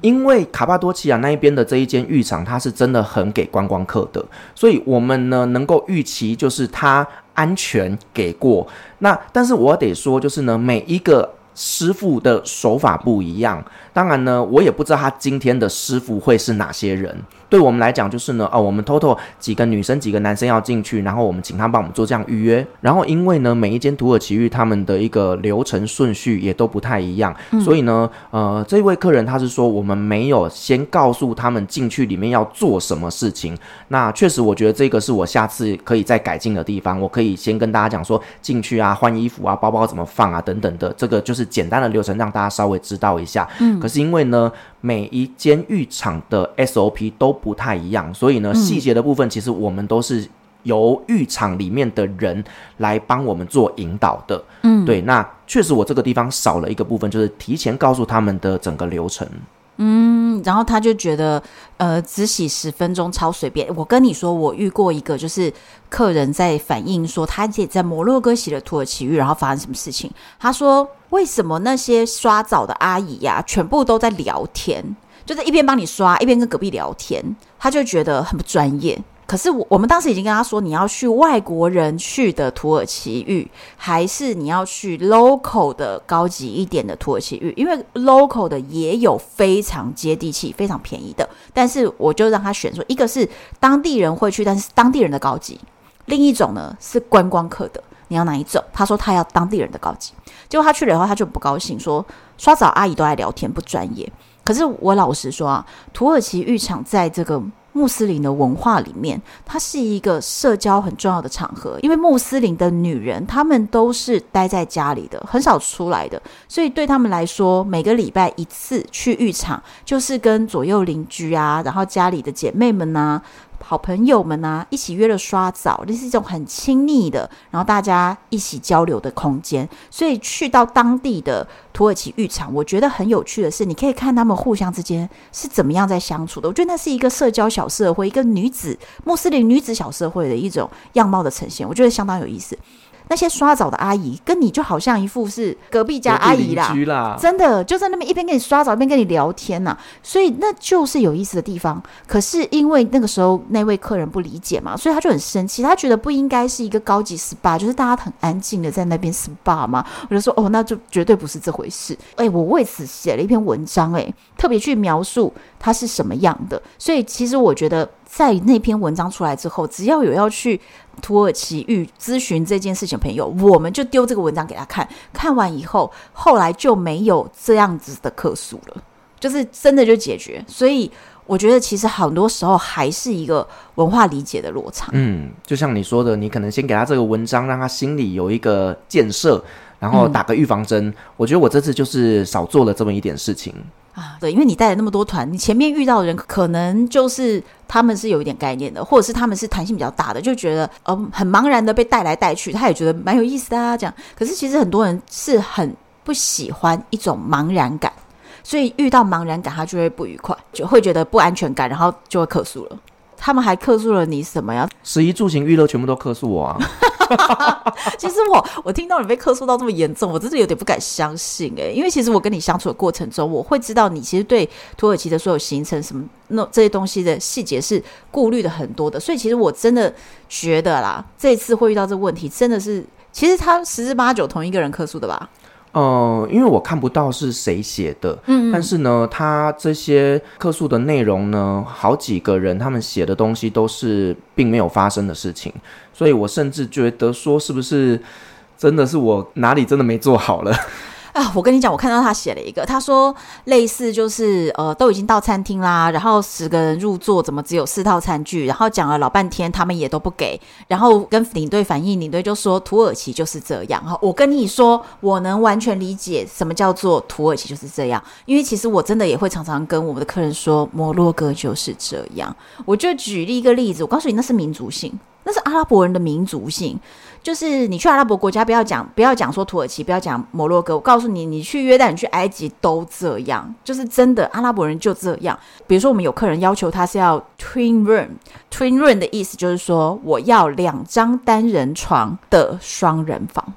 因为卡巴多奇亚那一边的这一间浴场，它是真的很给观光客的，所以我们呢能够预期就是它安全给过。那但是我得说，就是呢每一个。师傅的手法不一样，当然呢，我也不知道他今天的师傅会是哪些人。对我们来讲，就是呢，哦，我们 total 几个女生、几个男生要进去，然后我们请他帮我们做这样预约。然后因为呢，每一间土耳其浴他们的一个流程顺序也都不太一样，嗯、所以呢，呃，这位客人他是说，我们没有先告诉他们进去里面要做什么事情。那确实，我觉得这个是我下次可以再改进的地方。我可以先跟大家讲说，进去啊，换衣服啊，包包怎么放啊，等等的，这个就是简单的流程，让大家稍微知道一下。嗯，可是因为呢。每一间浴场的 SOP 都不太一样，所以呢，细节的部分其实我们都是由浴场里面的人来帮我们做引导的。嗯，对，那确实我这个地方少了一个部分，就是提前告诉他们的整个流程。嗯，然后他就觉得，呃，只洗十分钟超随便。我跟你说，我遇过一个，就是客人在反映说，他也在摩洛哥洗了土耳其浴，然后发生什么事情？他说，为什么那些刷澡的阿姨呀、全部都在聊天，就是一边帮你刷，一边跟隔壁聊天，他就觉得很不专业。可是我我们当时已经跟他说，你要去外国人去的土耳其浴，还是你要去 local 的高级一点的土耳其浴？因为 local 的也有非常接地气、非常便宜的。但是我就让他选说，一个是当地人会去，但是当地人的高级；另一种呢是观光客的。你要哪一种？他说他要当地人的高级。结果他去了以后，他就不高兴，说刷澡阿姨都爱聊天，不专业。可是我老实说啊，土耳其浴场在这个。穆斯林的文化里面，它是一个社交很重要的场合，因为穆斯林的女人，她们都是待在家里的，很少出来的，所以对他们来说，每个礼拜一次去浴场，就是跟左右邻居啊，然后家里的姐妹们呐。好朋友们啊，一起约了刷澡，那是一种很亲密的，然后大家一起交流的空间。所以去到当地的土耳其浴场，我觉得很有趣的是，你可以看他们互相之间是怎么样在相处的。我觉得那是一个社交小社会，一个女子穆斯林女子小社会的一种样貌的呈现，我觉得相当有意思。那些刷澡的阿姨跟你就好像一副是隔壁家阿姨啦，啦真的就在那边一边跟你刷澡一边跟你聊天呐、啊，所以那就是有意思的地方。可是因为那个时候那位客人不理解嘛，所以他就很生气，他觉得不应该是一个高级 SPA，就是大家很安静的在那边 SPA 嘛。我就说哦，那就绝对不是这回事。哎，我为此写了一篇文章，哎，特别去描述它是什么样的。所以其实我觉得。在那篇文章出来之后，只要有要去土耳其欲咨询这件事情的朋友，我们就丢这个文章给他看。看完以后，后来就没有这样子的客诉了，就是真的就解决。所以我觉得，其实很多时候还是一个文化理解的落差。嗯，就像你说的，你可能先给他这个文章，让他心里有一个建设，然后打个预防针。嗯。我觉得我这次就是少做了这么一点事情。啊，对，因为你带了那么多团，你前面遇到的人可能就是他们是有一点概念的，或者是他们是弹性比较大的，就觉得呃很茫然的被带来带去，他也觉得蛮有意思的啊。这样，可是其实很多人是很不喜欢一种茫然感，所以遇到茫然感他就会不愉快，就会觉得不安全感，然后就会客诉了。他们还客诉了你什么呀？食衣住行娱乐全部都客诉我啊！其实我我听到你被客诉到这么严重，我真的有点不敢相信哎、因为其实我跟你相处的过程中，我会知道你其实对土耳其的所有行程什么那这些东西的细节是顾虑的很多的，所以其实我真的觉得啦，这次会遇到这个问题，真的是其实他十之八九同一个人客诉的吧。呃，因为我看不到是谁写的，嗯，嗯，但是呢，他这些客诉的内容呢，好几个人他们写的东西都是并没有发生的事情，所以我甚至觉得说，是不是真的是我哪里真的没做好了？啊，我跟你讲，我看到他写了一个，他说类似就是呃，都已经到餐厅啦，然后十个人入座，怎么只有四套餐具？然后讲了老半天，他们也都不给，然后跟领队反映，领队就说土耳其就是这样。哈，我跟你说，我能完全理解什么叫做土耳其就是这样，因为其实我真的也会常常跟我们的客人说，摩洛哥就是这样。我就举例一个例子，我告诉你，那是民族性，那是阿拉伯人的民族性。就是你去阿拉伯国家，不要讲不要讲说土耳其，不要讲摩洛哥。我告诉你，你去约旦，你去埃及都这样，就是真的阿拉伯人就这样。比如说，我们有客人要求他是要 twin room，twin room 的意思就是说我要两张单人床的双人房，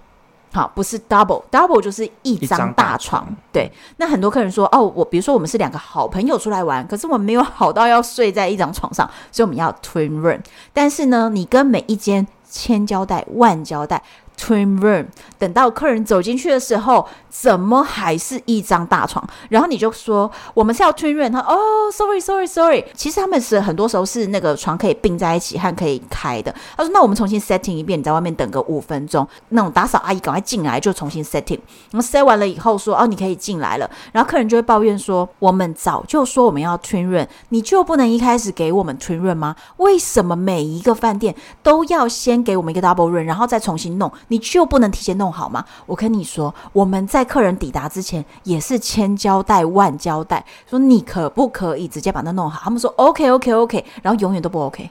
好，不是 double，double 就是一张大床。对，那很多客人说哦，我比如说我们是两个好朋友出来玩，可是我们没有好到要睡在一张床上，所以我们要 twin room。但是呢，你跟每一间千交代万交代，twin room。等到客人走进去的时候，怎么还是一张大床？然后你就说我们是要 twin room。他哦，sorry，sorry，sorry。其实他们是很多时候是那个床可以并在一起和可以开的。他说那我们重新 setting 一遍，你在外面等个五分钟，那种打扫阿姨赶快进来就重新 setting。我们 set 完了以后说哦，你可以进来了。然后客人就会抱怨说我们早就说我们要 twin room，你就不能一开始给我们 twin room 吗？为什么每一个饭店都要先给我们一个 double room，然后再重新弄？你就不能提前弄好吗？我跟你说，我们在客人抵达之前也是千交代万交代，说你可不可以直接把它弄好？他们说 OK OK OK，然后永远都不 OK。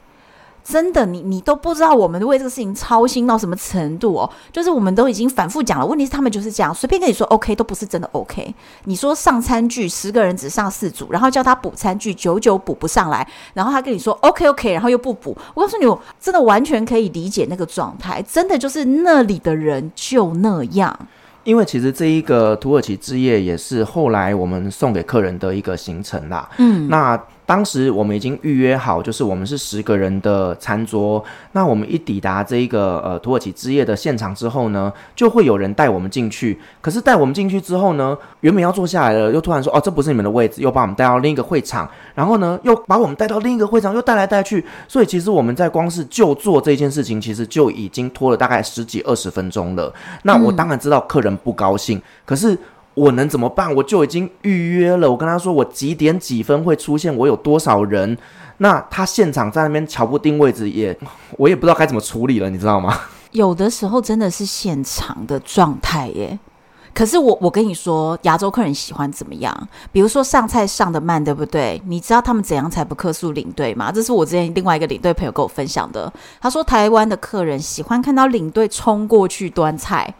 真的，你你都不知道我们为这个事情操心到什么程度哦。就是我们都已经反复讲了，问题是他们就是这样，随便跟你说 OK 都不是真的 OK。你说上餐具十个人只上四组，然后叫他补餐具，久久补不上来，然后他跟你说 OK OK，然后又不补。我告诉你，我真的完全可以理解那个状态，真的就是那里的人就那样。因为其实这一个土耳其之夜也是后来我们送给客人的一个行程啦。嗯，那当时我们已经预约好，就是我们是十个人的餐桌。那我们一抵达这一个呃土耳其之夜的现场之后呢，就会有人带我们进去。可是带我们进去之后呢，原本要坐下来了，又突然说哦，这不是你们的位置，又把我们带到另一个会场。然后呢，又把我们带到另一个会场，又带来带去。所以其实我们在光是就坐这件事情，其实就已经拖了大概十几二十分钟了。那我当然知道客人不高兴，可是。我能怎么办？我就已经预约了。我跟他说，我几点几分会出现，我有多少人。那他现场在那边瞧不定位置也，我也不知道该怎么处理了，你知道吗？有的时候真的是现场的状态耶。可是我我跟你说，亚洲客人喜欢怎么样？比如说上菜上的慢，对不对？你知道他们怎样才不客诉领队吗？这是我之前另外一个领队朋友跟我分享的。他说，台湾的客人喜欢看到领队冲过去端菜。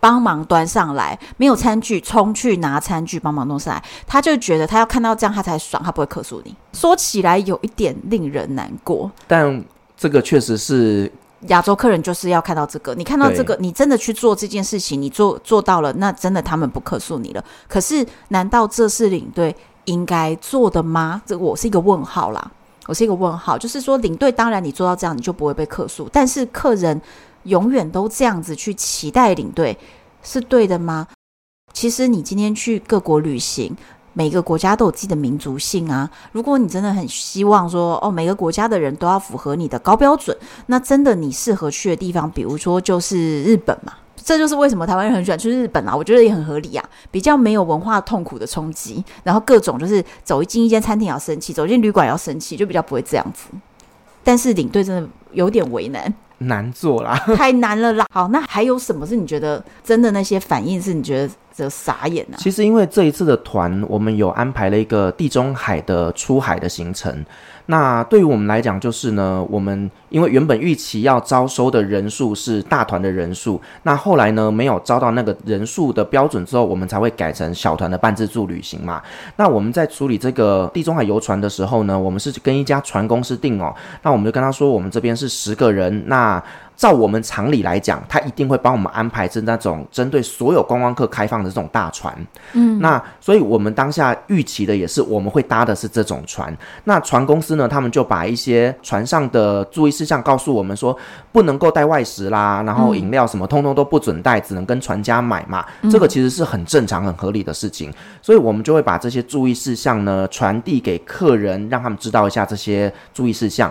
帮忙端上来，没有餐具，冲去拿餐具帮忙弄上来，他就觉得他要看到这样他才爽，他不会客诉你。说起来有一点令人难过，但这个确实是亚洲客人就是要看到这个，你看到这个，你真的去做这件事情，你做做到了，那真的他们不客诉你了。可是难道这是领队应该做的吗？这我是一个问号啦，我是一个问号，就是说领队当然你做到这样你就不会被客诉，但是客人。永远都这样子去期待领队是对的吗？其实你今天去各国旅行，每个国家都有自己的民族性啊。如果你真的很希望说，哦，每个国家的人都要符合你的高标准，那真的你适合去的地方，比如说就是日本嘛。这就是为什么台湾人很喜欢去日本啊。我觉得也很合理啊，比较没有文化痛苦的冲击，然后各种就是走进一间餐厅要生气，走进旅馆要生气，就比较不会这样子。但是领队真的有点为难。难做啦，太难了啦。好，那还有什么是你觉得真的那些反应是你觉得这傻眼呢、啊？其实因为这一次的团，我们有安排了一个地中海的出海的行程。那对于我们来讲，就是呢，我们因为原本预期要招收的人数是大团的人数，那后来呢没有招到那个人数的标准之后，我们才会改成小团的半自助旅行嘛。那我们在处理这个地中海游船的时候呢，我们是跟一家船公司订哦，那我们就跟他说，我们这边是十个人，那。照我们常理来讲，他一定会帮我们安排是那种针对所有观光客开放的这种大船。嗯，那所以我们当下预期的也是我们会搭的是这种船。那船公司呢，他们就把一些船上的注意事项告诉我们说，不能够带外食啦，然后饮料什么通通都不准带，只能跟船家买嘛。这个其实是很正常、很合理的事情。所以我们就会把这些注意事项呢传递给客人，让他们知道一下这些注意事项。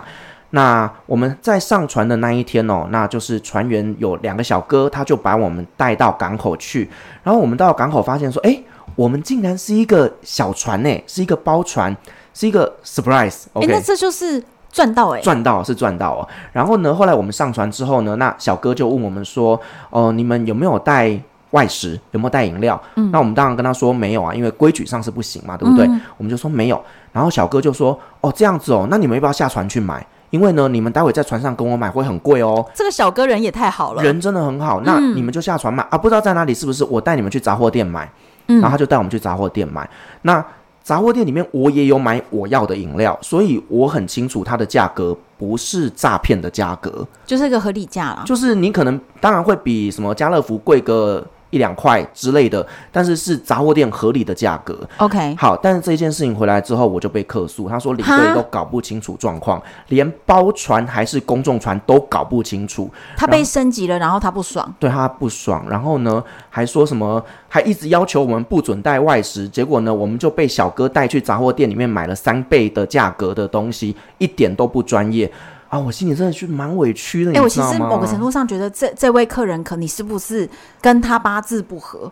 那我们在上船的那一天哦，那就是船员有两个小哥，他就把我们带到港口去。然后我们到港口发现说，诶，我们竟然是一个小船呢，是一个包船，是一个 surprise。OK，那这就是赚到诶，赚到是赚到哦。然后呢，后来我们上船之后呢，那小哥就问我们说，哦、呃，你们有没有带外食？有没有带饮料？嗯，那我们当然跟他说没有啊，因为规矩上是不行嘛，对不对？嗯、我们就说没有。然后小哥就说，哦，这样子哦，那你们要不要下船去买？因为呢，你们待会在船上跟我买会很贵哦。这个小哥人也太好了，人真的很好。那你们就下船买、嗯、啊，不知道在哪里，是不是？我带你们去杂货店买，嗯、然后他就带我们去杂货店买。那杂货店里面我也有买我要的饮料，所以我很清楚它的价格不是诈骗的价格，就是一个合理价啦。就是你可能当然会比什么家乐福贵个。一两块之类的，但是是杂货店合理的价格。OK，好，但是这件事情回来之后，我就被客诉。他说领队都搞不清楚状况，连包船还是公众船都搞不清楚。他被升级了，然后他不爽，对他不爽，然后呢还说什么，还一直要求我们不准带外食。结果呢，我们就被小哥带去杂货店里面买了三倍的价格的东西，一点都不专业。啊，我心里真的是蛮委屈的。哎、欸，我其实某个程度上觉得这这位客人，可你是不是跟他八字不合？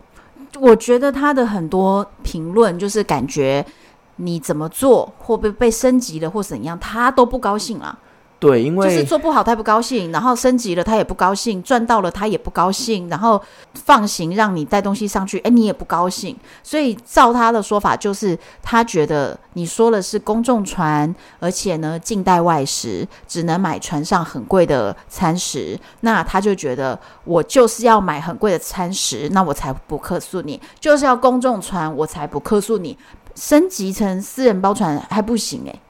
我觉得他的很多评论，就是感觉你怎么做，会不会被升级了，或怎样，他都不高兴了。对，因为就是做不好他不高兴，然后升级了他也不高兴，赚到了他也不高兴，然后放行让你带东西上去，哎，你也不高兴。所以照他的说法，就是他觉得你说的是公众船，而且呢禁带外食，只能买船上很贵的餐食。那他就觉得我就是要买很贵的餐食，那我才不客诉你；就是要公众船，我才不客诉你。升级成私人包船还不行诶。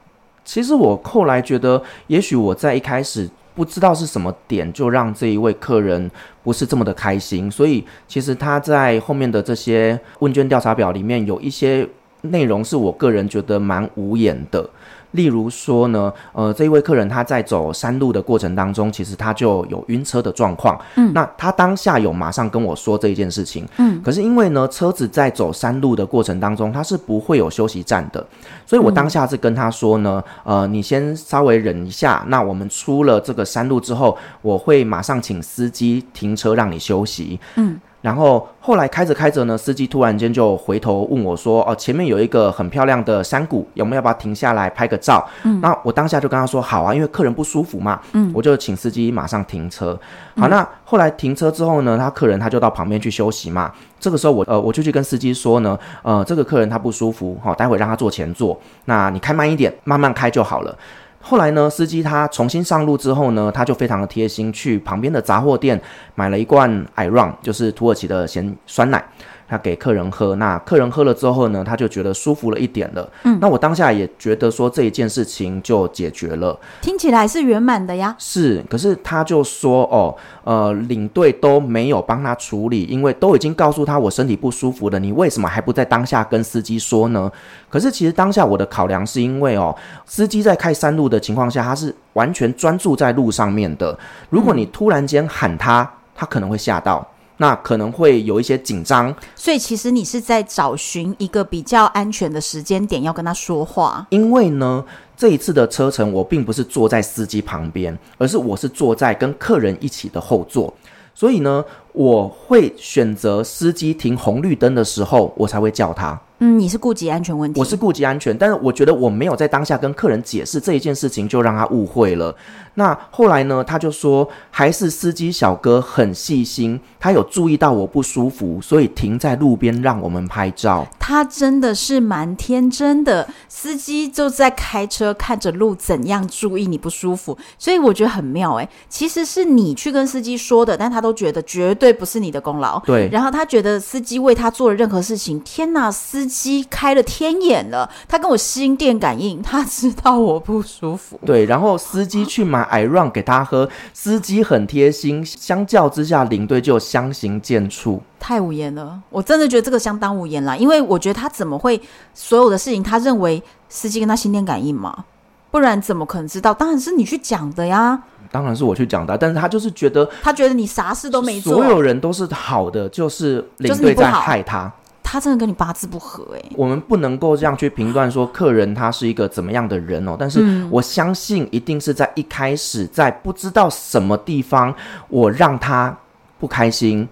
其实我后来觉得，也许我在一开始不知道是什么点，就让这一位客人不是这么的开心。所以其实他在后面的这些问卷调查表里面有一些内容是我个人觉得蛮无言的。例如说呢，呃，这一位客人他在走山路的过程当中，其实他就有晕车的状况。嗯，那他当下有马上跟我说这一件事情。嗯，可是因为呢，车子在走山路的过程当中，它是不会有休息站的，所以我当下是跟他说呢，呃，你先稍微忍一下。那我们出了这个山路之后，我会马上请司机停车让你休息。嗯。然后后来开着开着呢，司机突然间就回头问我说：“哦，前面有一个很漂亮的山谷，有没有要不要停下来拍个照？”嗯，那我当下就跟他说：“好啊，因为客人不舒服嘛。”嗯，我就请司机马上停车。好，那后来停车之后呢，他客人他就到旁边去休息嘛。这个时候我呃我就去跟司机说呢，呃，这个客人他不舒服，好，待会让他坐前座。那你开慢一点，慢慢开就好了。后来呢，司机他重新上路之后呢，他就非常的贴心，去旁边的杂货店买了一罐 i r o n 就是土耳其的咸酸奶。他给客人喝，那客人喝了之后呢，他就觉得舒服了一点了。嗯，那我当下也觉得说这一件事情就解决了，听起来是圆满的呀。是，可是他就说哦，呃，领队都没有帮他处理，因为都已经告诉他我身体不舒服了，你为什么还不在当下跟司机说呢？可是其实当下我的考量是因为哦，司机在开山路的情况下，他是完全专注在路上面的，如果你突然间喊他，他可能会吓到。那可能会有一些紧张，所以其实你是在找寻一个比较安全的时间点要跟他说话。因为呢，这一次的车程我并不是坐在司机旁边，而是我是坐在跟客人一起的后座，所以呢，我会选择司机停红绿灯的时候，我才会叫他。嗯，你是顾及安全问题，我是顾及安全，但是我觉得我没有在当下跟客人解释这一件事情，就让他误会了。那后来呢，他就说还是司机小哥很细心，他有注意到我不舒服，所以停在路边让我们拍照。他真的是蛮天真的，司机就在开车看着路，怎样注意你不舒服，所以我觉得很妙诶，其实是你去跟司机说的，但他都觉得绝对不是你的功劳。对，然后他觉得司机为他做了任何事情，天哪，司机开了天眼了，他跟我心电感应，他知道我不舒服。对，然后司机去买 Iron 给他喝，司机很贴心，相较之下，领队就相形见绌。太无言了，我真的觉得这个相当无言啦，因为我觉得他怎么会所有的事情，他认为司机跟他心电感应嘛，不然怎么可能知道？当然是你去讲的呀。当然是我去讲的，但是他就是觉得，他觉得你啥事都没做，所有人都是好的，就是领队在害他。他真的跟你八字不合哎。我们不能够这样去评断说客人他是一个怎么样的人哦，但是我相信一定是在一开始在不知道什么地方我让他不开心，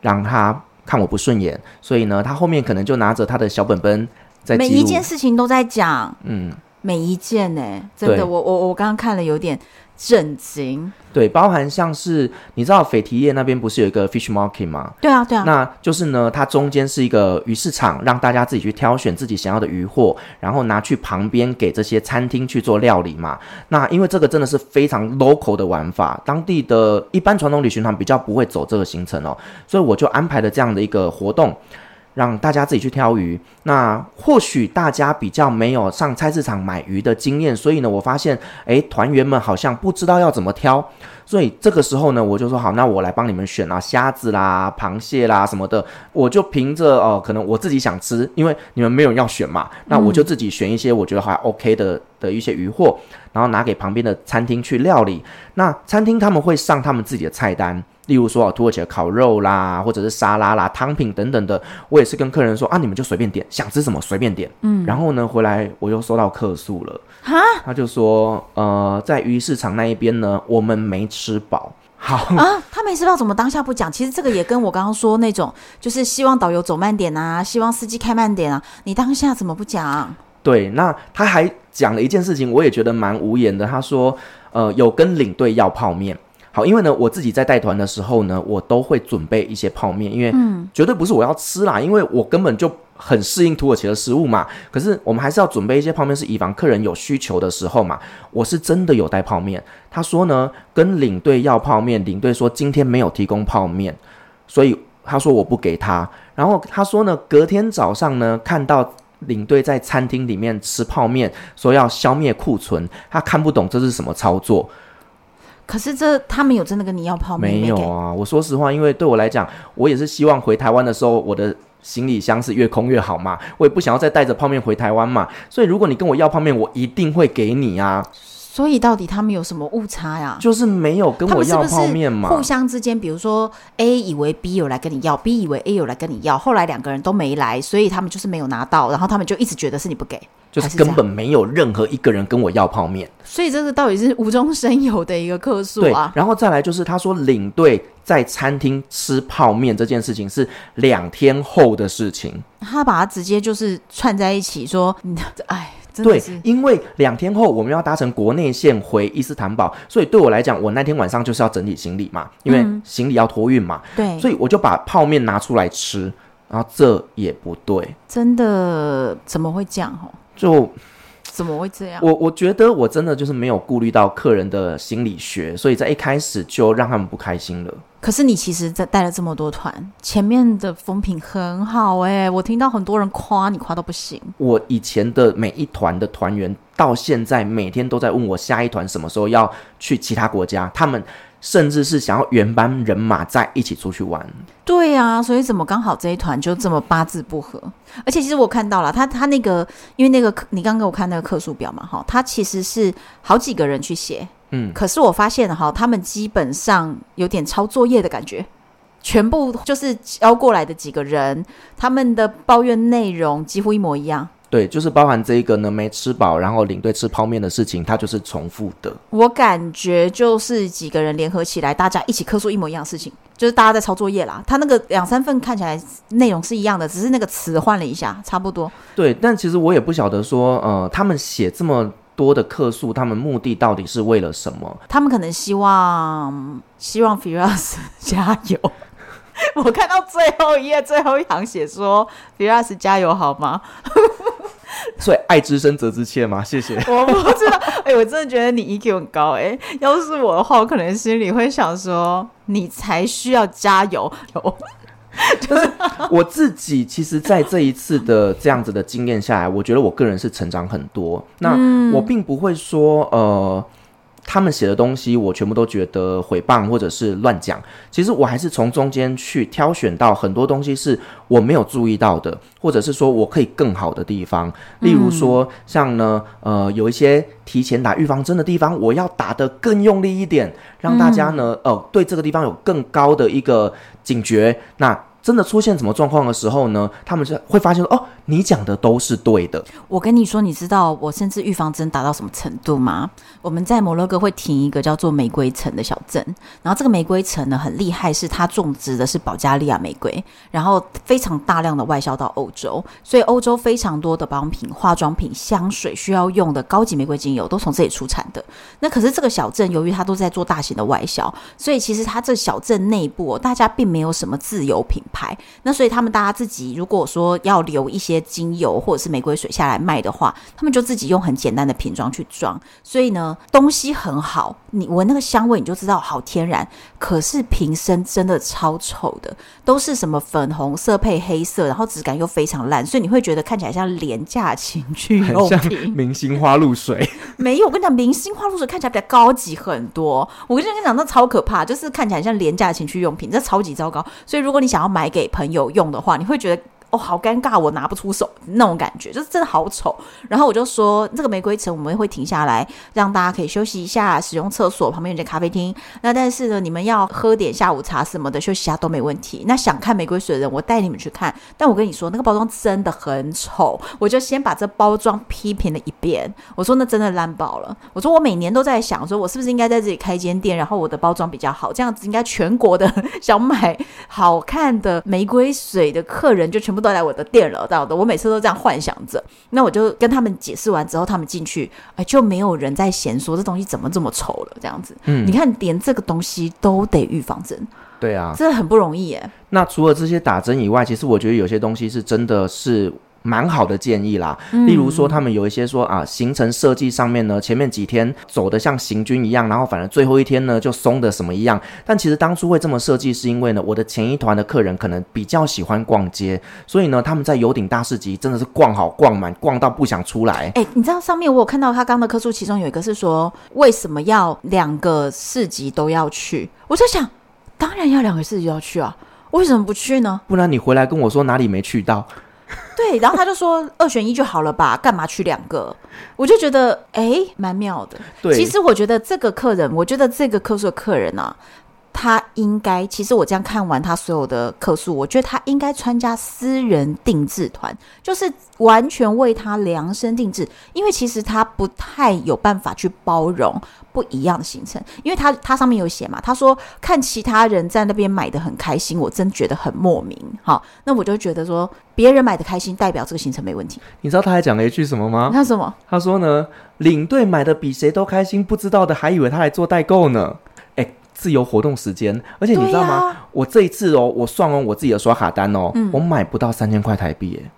让他看我不顺眼，所以呢，他后面可能就拿着他的小本本在，每一件事情都在讲，嗯，每一件呢，真的，我我我刚刚看了有点。震惊，对，包含像是你知道斐提叶那边不是有一个 fish market 吗？对啊，对啊，那就是呢，它中间是一个鱼市场，让大家自己去挑选自己想要的鱼货，然后拿去旁边给这些餐厅去做料理嘛。那因为这个真的是非常 local 的玩法，当地的一般传统旅行团比较不会走这个行程哦，所以我就安排了这样的一个活动。让大家自己去挑鱼，那或许大家比较没有上菜市场买鱼的经验，所以呢，我发现，诶，团员们好像不知道要怎么挑，所以这个时候呢，我就说好，那我来帮你们选啊，虾子啦、螃蟹啦什么的，我就凭着哦，可能我自己想吃，因为你们没有人要选嘛，那我就自己选一些我觉得还 OK 的的一些鱼货，然后拿给旁边的餐厅去料理。那餐厅他们会上他们自己的菜单。例如说啊，土耳其的烤肉啦，或者是沙拉啦、汤品等等的，我也是跟客人说啊，你们就随便点，想吃什么随便点。嗯，然后呢，回来我又收到客诉了，哈，他就说，呃，在鱼市场那一边呢，我们没吃饱。好啊，他没吃饱怎么当下不讲？其实这个也跟我刚刚说那种，就是希望导游走慢点啊，希望司机开慢点啊，你当下怎么不讲？对，那他还讲了一件事情，我也觉得蛮无言的。他说，呃，有跟领队要泡面。好，因为呢，我自己在带团的时候呢，我都会准备一些泡面，因为绝对不是我要吃啦，因为我根本就很适应土耳其的食物嘛。可是我们还是要准备一些泡面，是以防客人有需求的时候嘛。我是真的有带泡面。他说呢，跟领队要泡面，领队说今天没有提供泡面，所以他说我不给他。然后他说呢，隔天早上呢，看到领队在餐厅里面吃泡面，说要消灭库存，他看不懂这是什么操作。可是这他们有真的跟你要泡面？没有啊！我说实话，因为对我来讲，我也是希望回台湾的时候，我的行李箱是越空越好嘛，我也不想要再带着泡面回台湾嘛，所以如果你跟我要泡面，我一定会给你啊。所以到底他们有什么误差呀？就是没有跟我要泡面嘛。互相之间，比如说 A 以为 B 有来跟你要，B 以为 A 有来跟你要，后来两个人都没来，所以他们就是没有拿到，然后他们就一直觉得是你不给，就是根本没有任何一个人跟我要泡面。所以这个到底是无中生有的一个客诉啊。然后再来就是他说领队在餐厅吃泡面这件事情是两天后的事情，他把它直接就是串在一起说，哎。对，因为两天后我们要搭乘国内线回伊斯坦堡，所以对我来讲，我那天晚上就是要整理行李嘛，因为行李要托运嘛。对、嗯，所以我就把泡面拿出来吃，然后这也不对，真的怎么会这样？哦，就怎么会这样？我我觉得我真的就是没有顾虑到客人的心理学，所以在一开始就让他们不开心了。可是你其实，在带了这么多团，前面的风评很好哎、欸，我听到很多人夸你，夸到不行。我以前的每一团的团员，到现在每天都在问我下一团什么时候要去其他国家，他们甚至是想要原班人马在一起出去玩。对啊，所以怎么刚好这一团就这么八字不合？而且其实我看到了，他他那个，因为那个你刚刚给我看那个客数表嘛，哈，他其实是好几个人去写。嗯，可是我发现哈，他们基本上有点抄作业的感觉，全部就是邀过来的几个人，他们的抱怨内容几乎一模一样。对，就是包含这一个呢，没吃饱，然后领队吃泡面的事情，它就是重复的。我感觉就是几个人联合起来，大家一起客诉一模一样的事情，就是大家在抄作业啦。他那个两三份看起来内容是一样的，只是那个词换了一下，差不多。对，但其实我也不晓得说，呃，他们写这么。多的客诉，他们目的到底是为了什么？他们可能希望希望 Firas 加油。我看到最后一页最后一行写说 Firas 加油好吗？所以爱之深责之切嘛？谢谢。我不知道，哎、欸，我真的觉得你 EQ 很高、欸。哎，要是我的话，我可能心里会想说，你才需要加油。就是我自己，其实，在这一次的这样子的经验下来，我觉得我个人是成长很多。那我并不会说，呃。他们写的东西，我全部都觉得毁谤或者是乱讲。其实我还是从中间去挑选到很多东西是我没有注意到的，或者是说我可以更好的地方。例如说，像呢，呃，有一些提前打预防针的地方，我要打得更用力一点，让大家呢，呃，对这个地方有更高的一个警觉。那真的出现什么状况的时候呢，他们就会发现说，哦，你讲的都是对的。我跟你说，你知道我甚至预防针打到什么程度吗？我们在摩洛哥会停一个叫做玫瑰城的小镇，然后这个玫瑰城呢很厉害，是它种植的是保加利亚玫瑰，然后非常大量的外销到欧洲，所以欧洲非常多的保养品、化妆品、香水需要用的高级玫瑰精油都从这里出产的。那可是这个小镇由于它都在做大型的外销，所以其实它这小镇内部大家并没有什么自有品牌，那所以他们大家自己如果说要留一些精油或者是玫瑰水下来卖的话，他们就自己用很简单的瓶装去装。所以呢，东西很好，你闻那个香味你就知道好天然。可是瓶身真的超丑的，都是什么粉红色配黑色，然后质感又非常烂，所以你会觉得看起来像廉价情趣用品，明星花露水。没有，我跟你讲，明星花露水看起来比较高级很多。我跟你讲，那超可怕，就是看起来像廉价情趣用品，这超级糟糕。所以如果你想要买买给朋友用的话，你会觉得。哦，好尴尬，我拿不出手那种感觉，就是真的好丑。然后我就说，这个玫瑰城我们会停下来，让大家可以休息一下，使用厕所，旁边有间咖啡厅。那但是呢，你们要喝点下午茶什么的，休息一下都没问题。那想看玫瑰水的人，我带你们去看。但我跟你说，那个包装真的很丑，我就先把这包装批评了一遍。我说那真的烂爆了。我说我每年都在想，说我是不是应该在这里开间店，然后我的包装比较好，这样子应该全国的 想买好看的玫瑰水的客人就全部。都来我的店了，这样的，我每次都这样幻想着。那我就跟他们解释完之后，他们进去，哎，就没有人在嫌说这东西怎么这么丑了，这样子。嗯，你看，连这个东西都得预防针，对啊，这很不容易耶。那除了这些打针以外，其实我觉得有些东西是真的是。蛮好的建议啦，例如说他们有一些说啊，行程设计上面呢，前面几天走的像行军一样，然后反正最后一天呢就松的什么一样。但其实当初会这么设计，是因为呢，我的前一团的客人可能比较喜欢逛街，所以呢，他们在游顶大市集真的是逛好逛满，逛到不想出来。哎，你知道上面我有看到他刚的客诉，其中有一个是说为什么要两个市集都要去？我在想，当然要两个市集都要去啊。为什么不去呢？不然你回来跟我说哪里没去到。对，然后他就说二选一就好了吧，干嘛去两个？我就觉得哎，蛮妙的。对，其实我觉得这个客人，我觉得这个客诉的客人啊。他应该，其实我这样看完他所有的客诉，我觉得他应该参加私人定制团，就是完全为他量身定制。因为其实他不太有办法去包容不一样的行程，因为他他上面有写嘛，他说看其他人在那边买的很开心，我真觉得很莫名。好，那我就觉得说别人买的开心，代表这个行程没问题。你知道他还讲了一句什么吗？他什么？他说呢，领队买的比谁都开心，不知道的还以为他来做代购呢。自由活动时间，而且你知道吗？啊、我这一次哦，我算完我自己的刷卡单哦，嗯、我买不到三千块台币耶。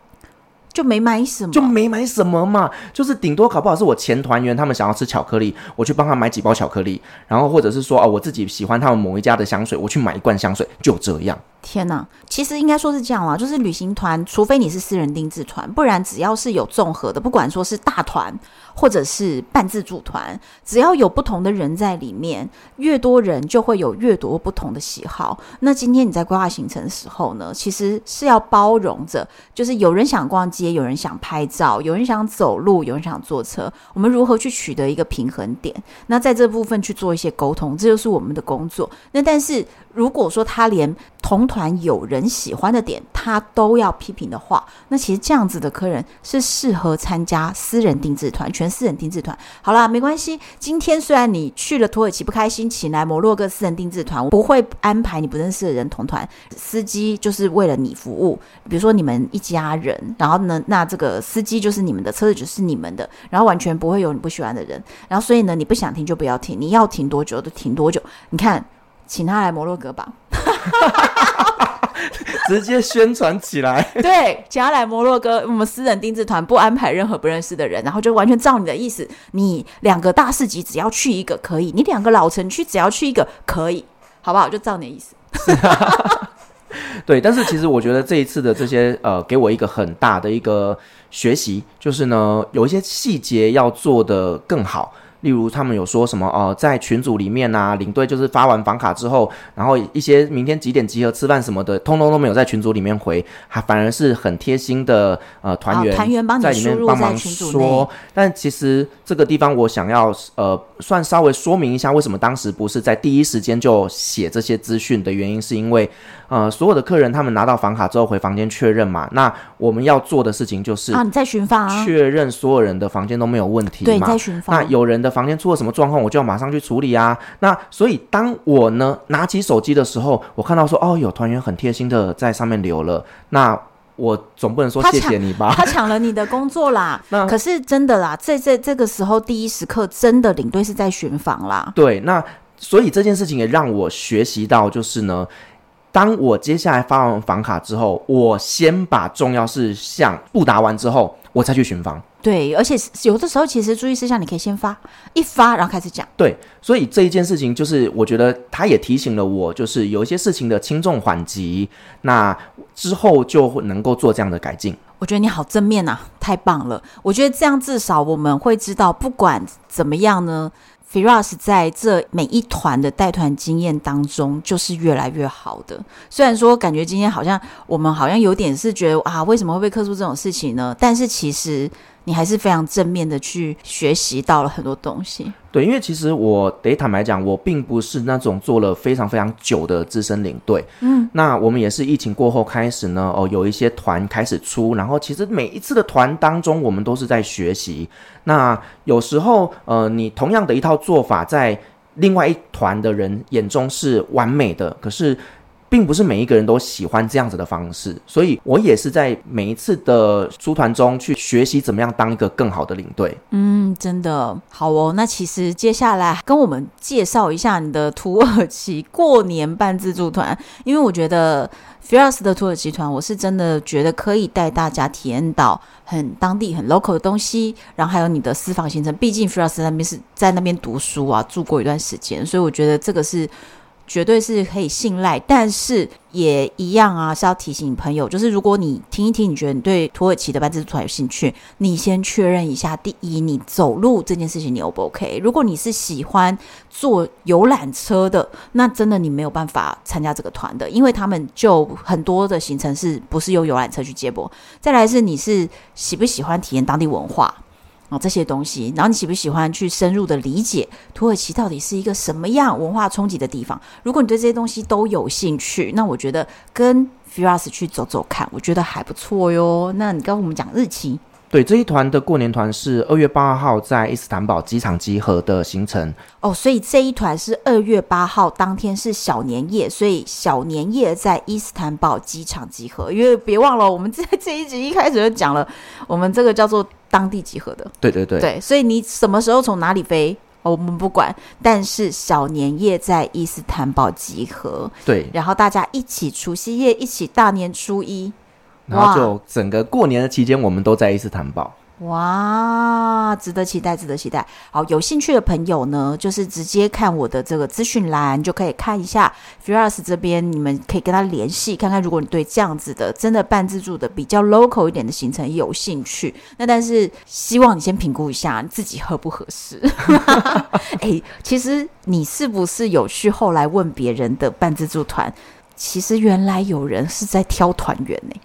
就没买什么，就没买什么嘛，就是顶多搞不好是我前团员他们想要吃巧克力，我去帮他买几包巧克力，然后或者是说哦，我自己喜欢他们某一家的香水，我去买一罐香水，就这样。天哪，其实应该说是这样啦，就是旅行团，除非你是私人定制团，不然只要是有综合的，不管说是大团或者是半自助团，只要有不同的人在里面，越多人就会有越多不同的喜好。那今天你在规划行程的时候呢，其实是要包容着，就是有人想逛街。有人想拍照，有人想走路，有人想坐车。我们如何去取得一个平衡点？那在这部分去做一些沟通，这就是我们的工作。那但是如果说他连同团有人喜欢的点，他都要批评的话，那其实这样子的客人是适合参加私人定制团，全私人定制团。好啦，没关系。今天虽然你去了土耳其不开心，请来摩洛哥私人定制团，我不会安排你不认识的人同团。司机就是为了你服务，比如说你们一家人，然后呢？那这个司机就是你们的，车子就是你们的，然后完全不会有你不喜欢的人，然后所以呢，你不想停就不要停，你要停多久就停多久。你看，请他来摩洛哥吧，直接宣传起来。对，请他来摩洛哥，我们私人定制团不安排任何不认识的人，然后就完全照你的意思，你两个大市集只要去一个可以，你两个老城区只要去一个可以，好不好？就照你的意思。对，但是其实我觉得这一次的这些呃，给我一个很大的一个学习，就是呢，有一些细节要做的更好。例如，他们有说什么？呃，在群组里面啊，领队就是发完房卡之后，然后一些明天几点集合吃饭什么的，通通都没有在群组里面回，还反而是很贴心的呃团员团员帮你在里面帮忙说。但其实这个地方我想要呃，算稍微说明一下，为什么当时不是在第一时间就写这些资讯的原因，是因为呃，所有的客人他们拿到房卡之后回房间确认嘛，那我们要做的事情就是啊，你在巡房啊，确认所有人的房间都没有问题嘛，对，在巡房。那有人的。房间出了什么状况，我就要马上去处理啊。那所以当我呢拿起手机的时候，我看到说哦，有团员很贴心的在上面留了。那我总不能说谢谢你吧？他抢了你的工作啦。那可是真的啦，在这这个时候第一时刻，真的领队是在巡房啦。对，那所以这件事情也让我学习到，就是呢，当我接下来发完房卡之后，我先把重要事项布达完之后，我再去巡房。对，而且有的时候其实注意事项你可以先发一发，然后开始讲。对，所以这一件事情就是我觉得他也提醒了我，就是有一些事情的轻重缓急，那之后就能够做这样的改进。我觉得你好正面啊，太棒了！我觉得这样至少我们会知道，不管怎么样呢，Firas 在这每一团的带团经验当中就是越来越好的。虽然说感觉今天好像我们好像有点是觉得啊，为什么会被克诉这种事情呢？但是其实。你还是非常正面的去学习到了很多东西。对，因为其实我得坦白讲，我并不是那种做了非常非常久的资深领队。嗯，那我们也是疫情过后开始呢，哦，有一些团开始出，然后其实每一次的团当中，我们都是在学习。那有时候，呃，你同样的一套做法，在另外一团的人眼中是完美的，可是。并不是每一个人都喜欢这样子的方式，所以我也是在每一次的出团中去学习怎么样当一个更好的领队。嗯，真的好哦。那其实接下来跟我们介绍一下你的土耳其过年半自助团，因为我觉得 f i r s 的土耳其团，我是真的觉得可以带大家体验到很当地、很 local 的东西，然后还有你的私房行程。毕竟 f i r s 那边是在那边读书啊，住过一段时间，所以我觉得这个是。绝对是可以信赖，但是也一样啊，是要提醒朋友，就是如果你听一听，你觉得你对土耳其的半自助团有兴趣，你先确认一下，第一，你走路这件事情你 O 不 OK？如果你是喜欢坐游览车的，那真的你没有办法参加这个团的，因为他们就很多的行程是不是用游览车去接驳？再来是你是喜不喜欢体验当地文化？哦，这些东西，然后你喜不喜欢去深入的理解土耳其到底是一个什么样文化冲击的地方？如果你对这些东西都有兴趣，那我觉得跟 Firas 去走走看，我觉得还不错哟。那你跟我们讲日期？对，这一团的过年团是二月八号在伊斯坦堡机场集合的行程。哦，所以这一团是二月八号当天是小年夜，所以小年夜在伊斯坦堡机场集合。因为别忘了，我们在这一集一开始就讲了，我们这个叫做。当地集合的，对对对，对，所以你什么时候从哪里飞，我们不管，但是小年夜在伊斯坦堡集合，对，然后大家一起除夕夜，一起大年初一，然后就整个过年的期间，我们都在伊斯坦堡。哇，值得期待，值得期待。好，有兴趣的朋友呢，就是直接看我的这个资讯栏，就可以看一下 Firas 这边，你们可以跟他联系，看看如果你对这样子的真的半自助的比较 local 一点的行程有兴趣，那但是希望你先评估一下自己合不合适。哎，其实你是不是有去后来问别人的半自助团？其实原来有人是在挑团员呢。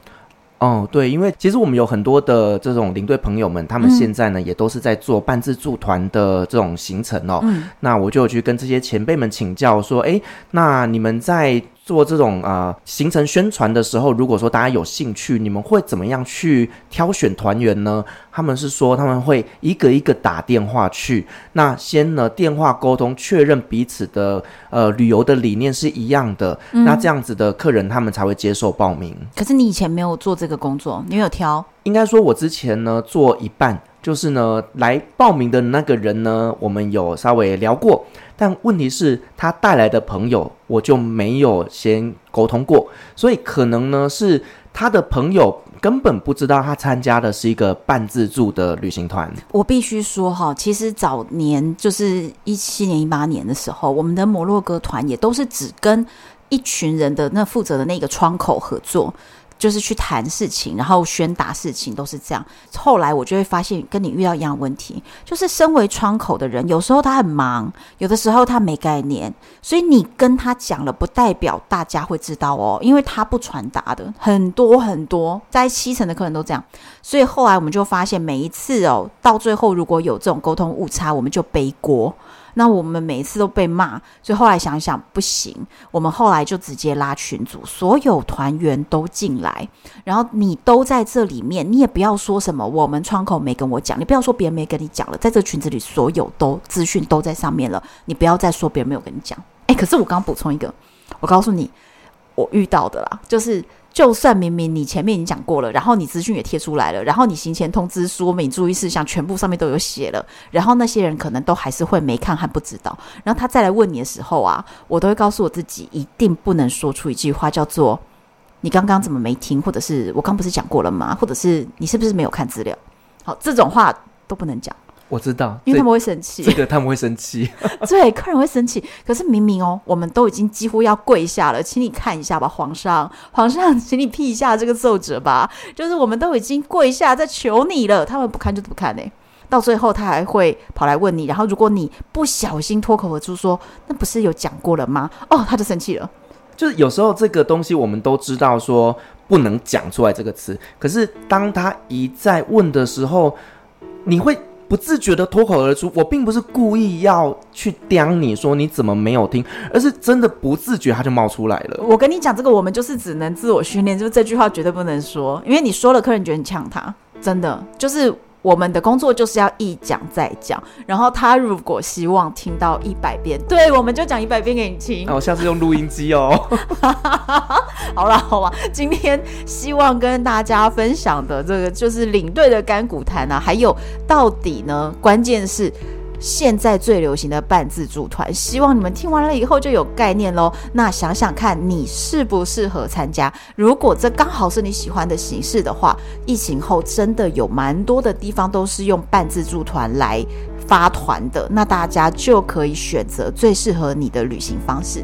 哦，对，因为其实我们有很多的这种领队朋友们，他们现在呢、嗯、也都是在做半自助团的这种行程哦。嗯，那我就去跟这些前辈们请教说，哎，那你们在。做这种啊、呃、行程宣传的时候，如果说大家有兴趣，你们会怎么样去挑选团员呢？他们是说他们会一个一个打电话去，那先呢电话沟通确认彼此的呃旅游的理念是一样的，嗯、那这样子的客人他们才会接受报名。可是你以前没有做这个工作，你没有挑？应该说我之前呢做一半，就是呢来报名的那个人呢，我们有稍微聊过。但问题是，他带来的朋友我就没有先沟通过，所以可能呢是他的朋友根本不知道他参加的是一个半自助的旅行团。我必须说哈，其实早年就是一七年、一八年的时候，我们的摩洛哥团也都是只跟一群人的那负责的那个窗口合作。就是去谈事情，然后宣达事情，都是这样。后来我就会发现，跟你遇到一样问题，就是身为窗口的人，有时候他很忙，有的时候他没概念，所以你跟他讲了，不代表大家会知道哦，因为他不传达的很多很多，在七成的客人都这样。所以后来我们就发现，每一次哦，到最后如果有这种沟通误差，我们就背锅。那我们每一次都被骂，所以后来想想不行，我们后来就直接拉群组，所有团员都进来，然后你都在这里面，你也不要说什么我们窗口没跟我讲，你不要说别人没跟你讲了，在这群子里所有都资讯都在上面了，你不要再说别人没有跟你讲。诶，可是我刚补充一个，我告诉你，我遇到的啦，就是。就算明明你前面已经讲过了，然后你资讯也贴出来了，然后你行前通知说明注意事项全部上面都有写了，然后那些人可能都还是会没看还不知道，然后他再来问你的时候啊，我都会告诉我自己，一定不能说出一句话叫做“你刚刚怎么没听”或者是“我刚不是讲过了吗”或者是“你是不是没有看资料”，好，这种话都不能讲。我知道，因为他们会生气。这个他们会生气，对，客人会生气。可是明明哦，我们都已经几乎要跪下了，请你看一下吧，皇上，皇上，请你批一下这个奏折吧。就是我们都已经跪下在求你了，他们不看就不看呢。到最后他还会跑来问你，然后如果你不小心脱口而出说，那不是有讲过了吗？哦，他就生气了。就是有时候这个东西我们都知道说不能讲出来这个词，可是当他一再问的时候，你会。不自觉的脱口而出，我并不是故意要去刁你说你怎么没有听，而是真的不自觉它就冒出来了。我跟你讲这个，我们就是只能自我训练，就是这句话绝对不能说，因为你说了，客人觉得你呛他，真的就是。我们的工作就是要一讲再讲，然后他如果希望听到一百遍，对，我们就讲一百遍给你听。那我下次用录音机哦。好了好了，今天希望跟大家分享的这个就是领队的干股谈啊，还有到底呢，关键是。现在最流行的半自助团，希望你们听完了以后就有概念喽。那想想看你适不适合参加？如果这刚好是你喜欢的形式的话，疫情后真的有蛮多的地方都是用半自助团来发团的，那大家就可以选择最适合你的旅行方式。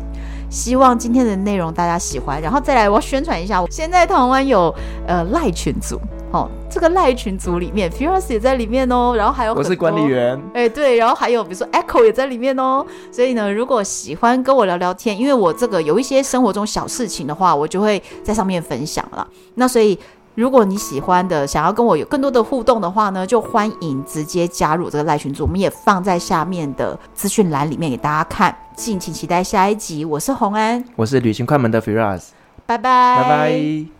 希望今天的内容大家喜欢，然后再来我宣传一下，我现在台湾有呃赖群组，哦，这个赖群组里面，Firas 也在里面哦，然后还有我是管理员，哎对，然后还有比如说 Echo 也在里面哦，所以呢，如果喜欢跟我聊聊天，因为我这个有一些生活中小事情的话，我就会在上面分享了，那所以。如果你喜欢的，想要跟我有更多的互动的话呢，就欢迎直接加入这个赖群组，我们也放在下面的资讯栏里面给大家看，敬请期待下一集。我是洪安，我是旅行快门的 Firas，拜拜，拜拜。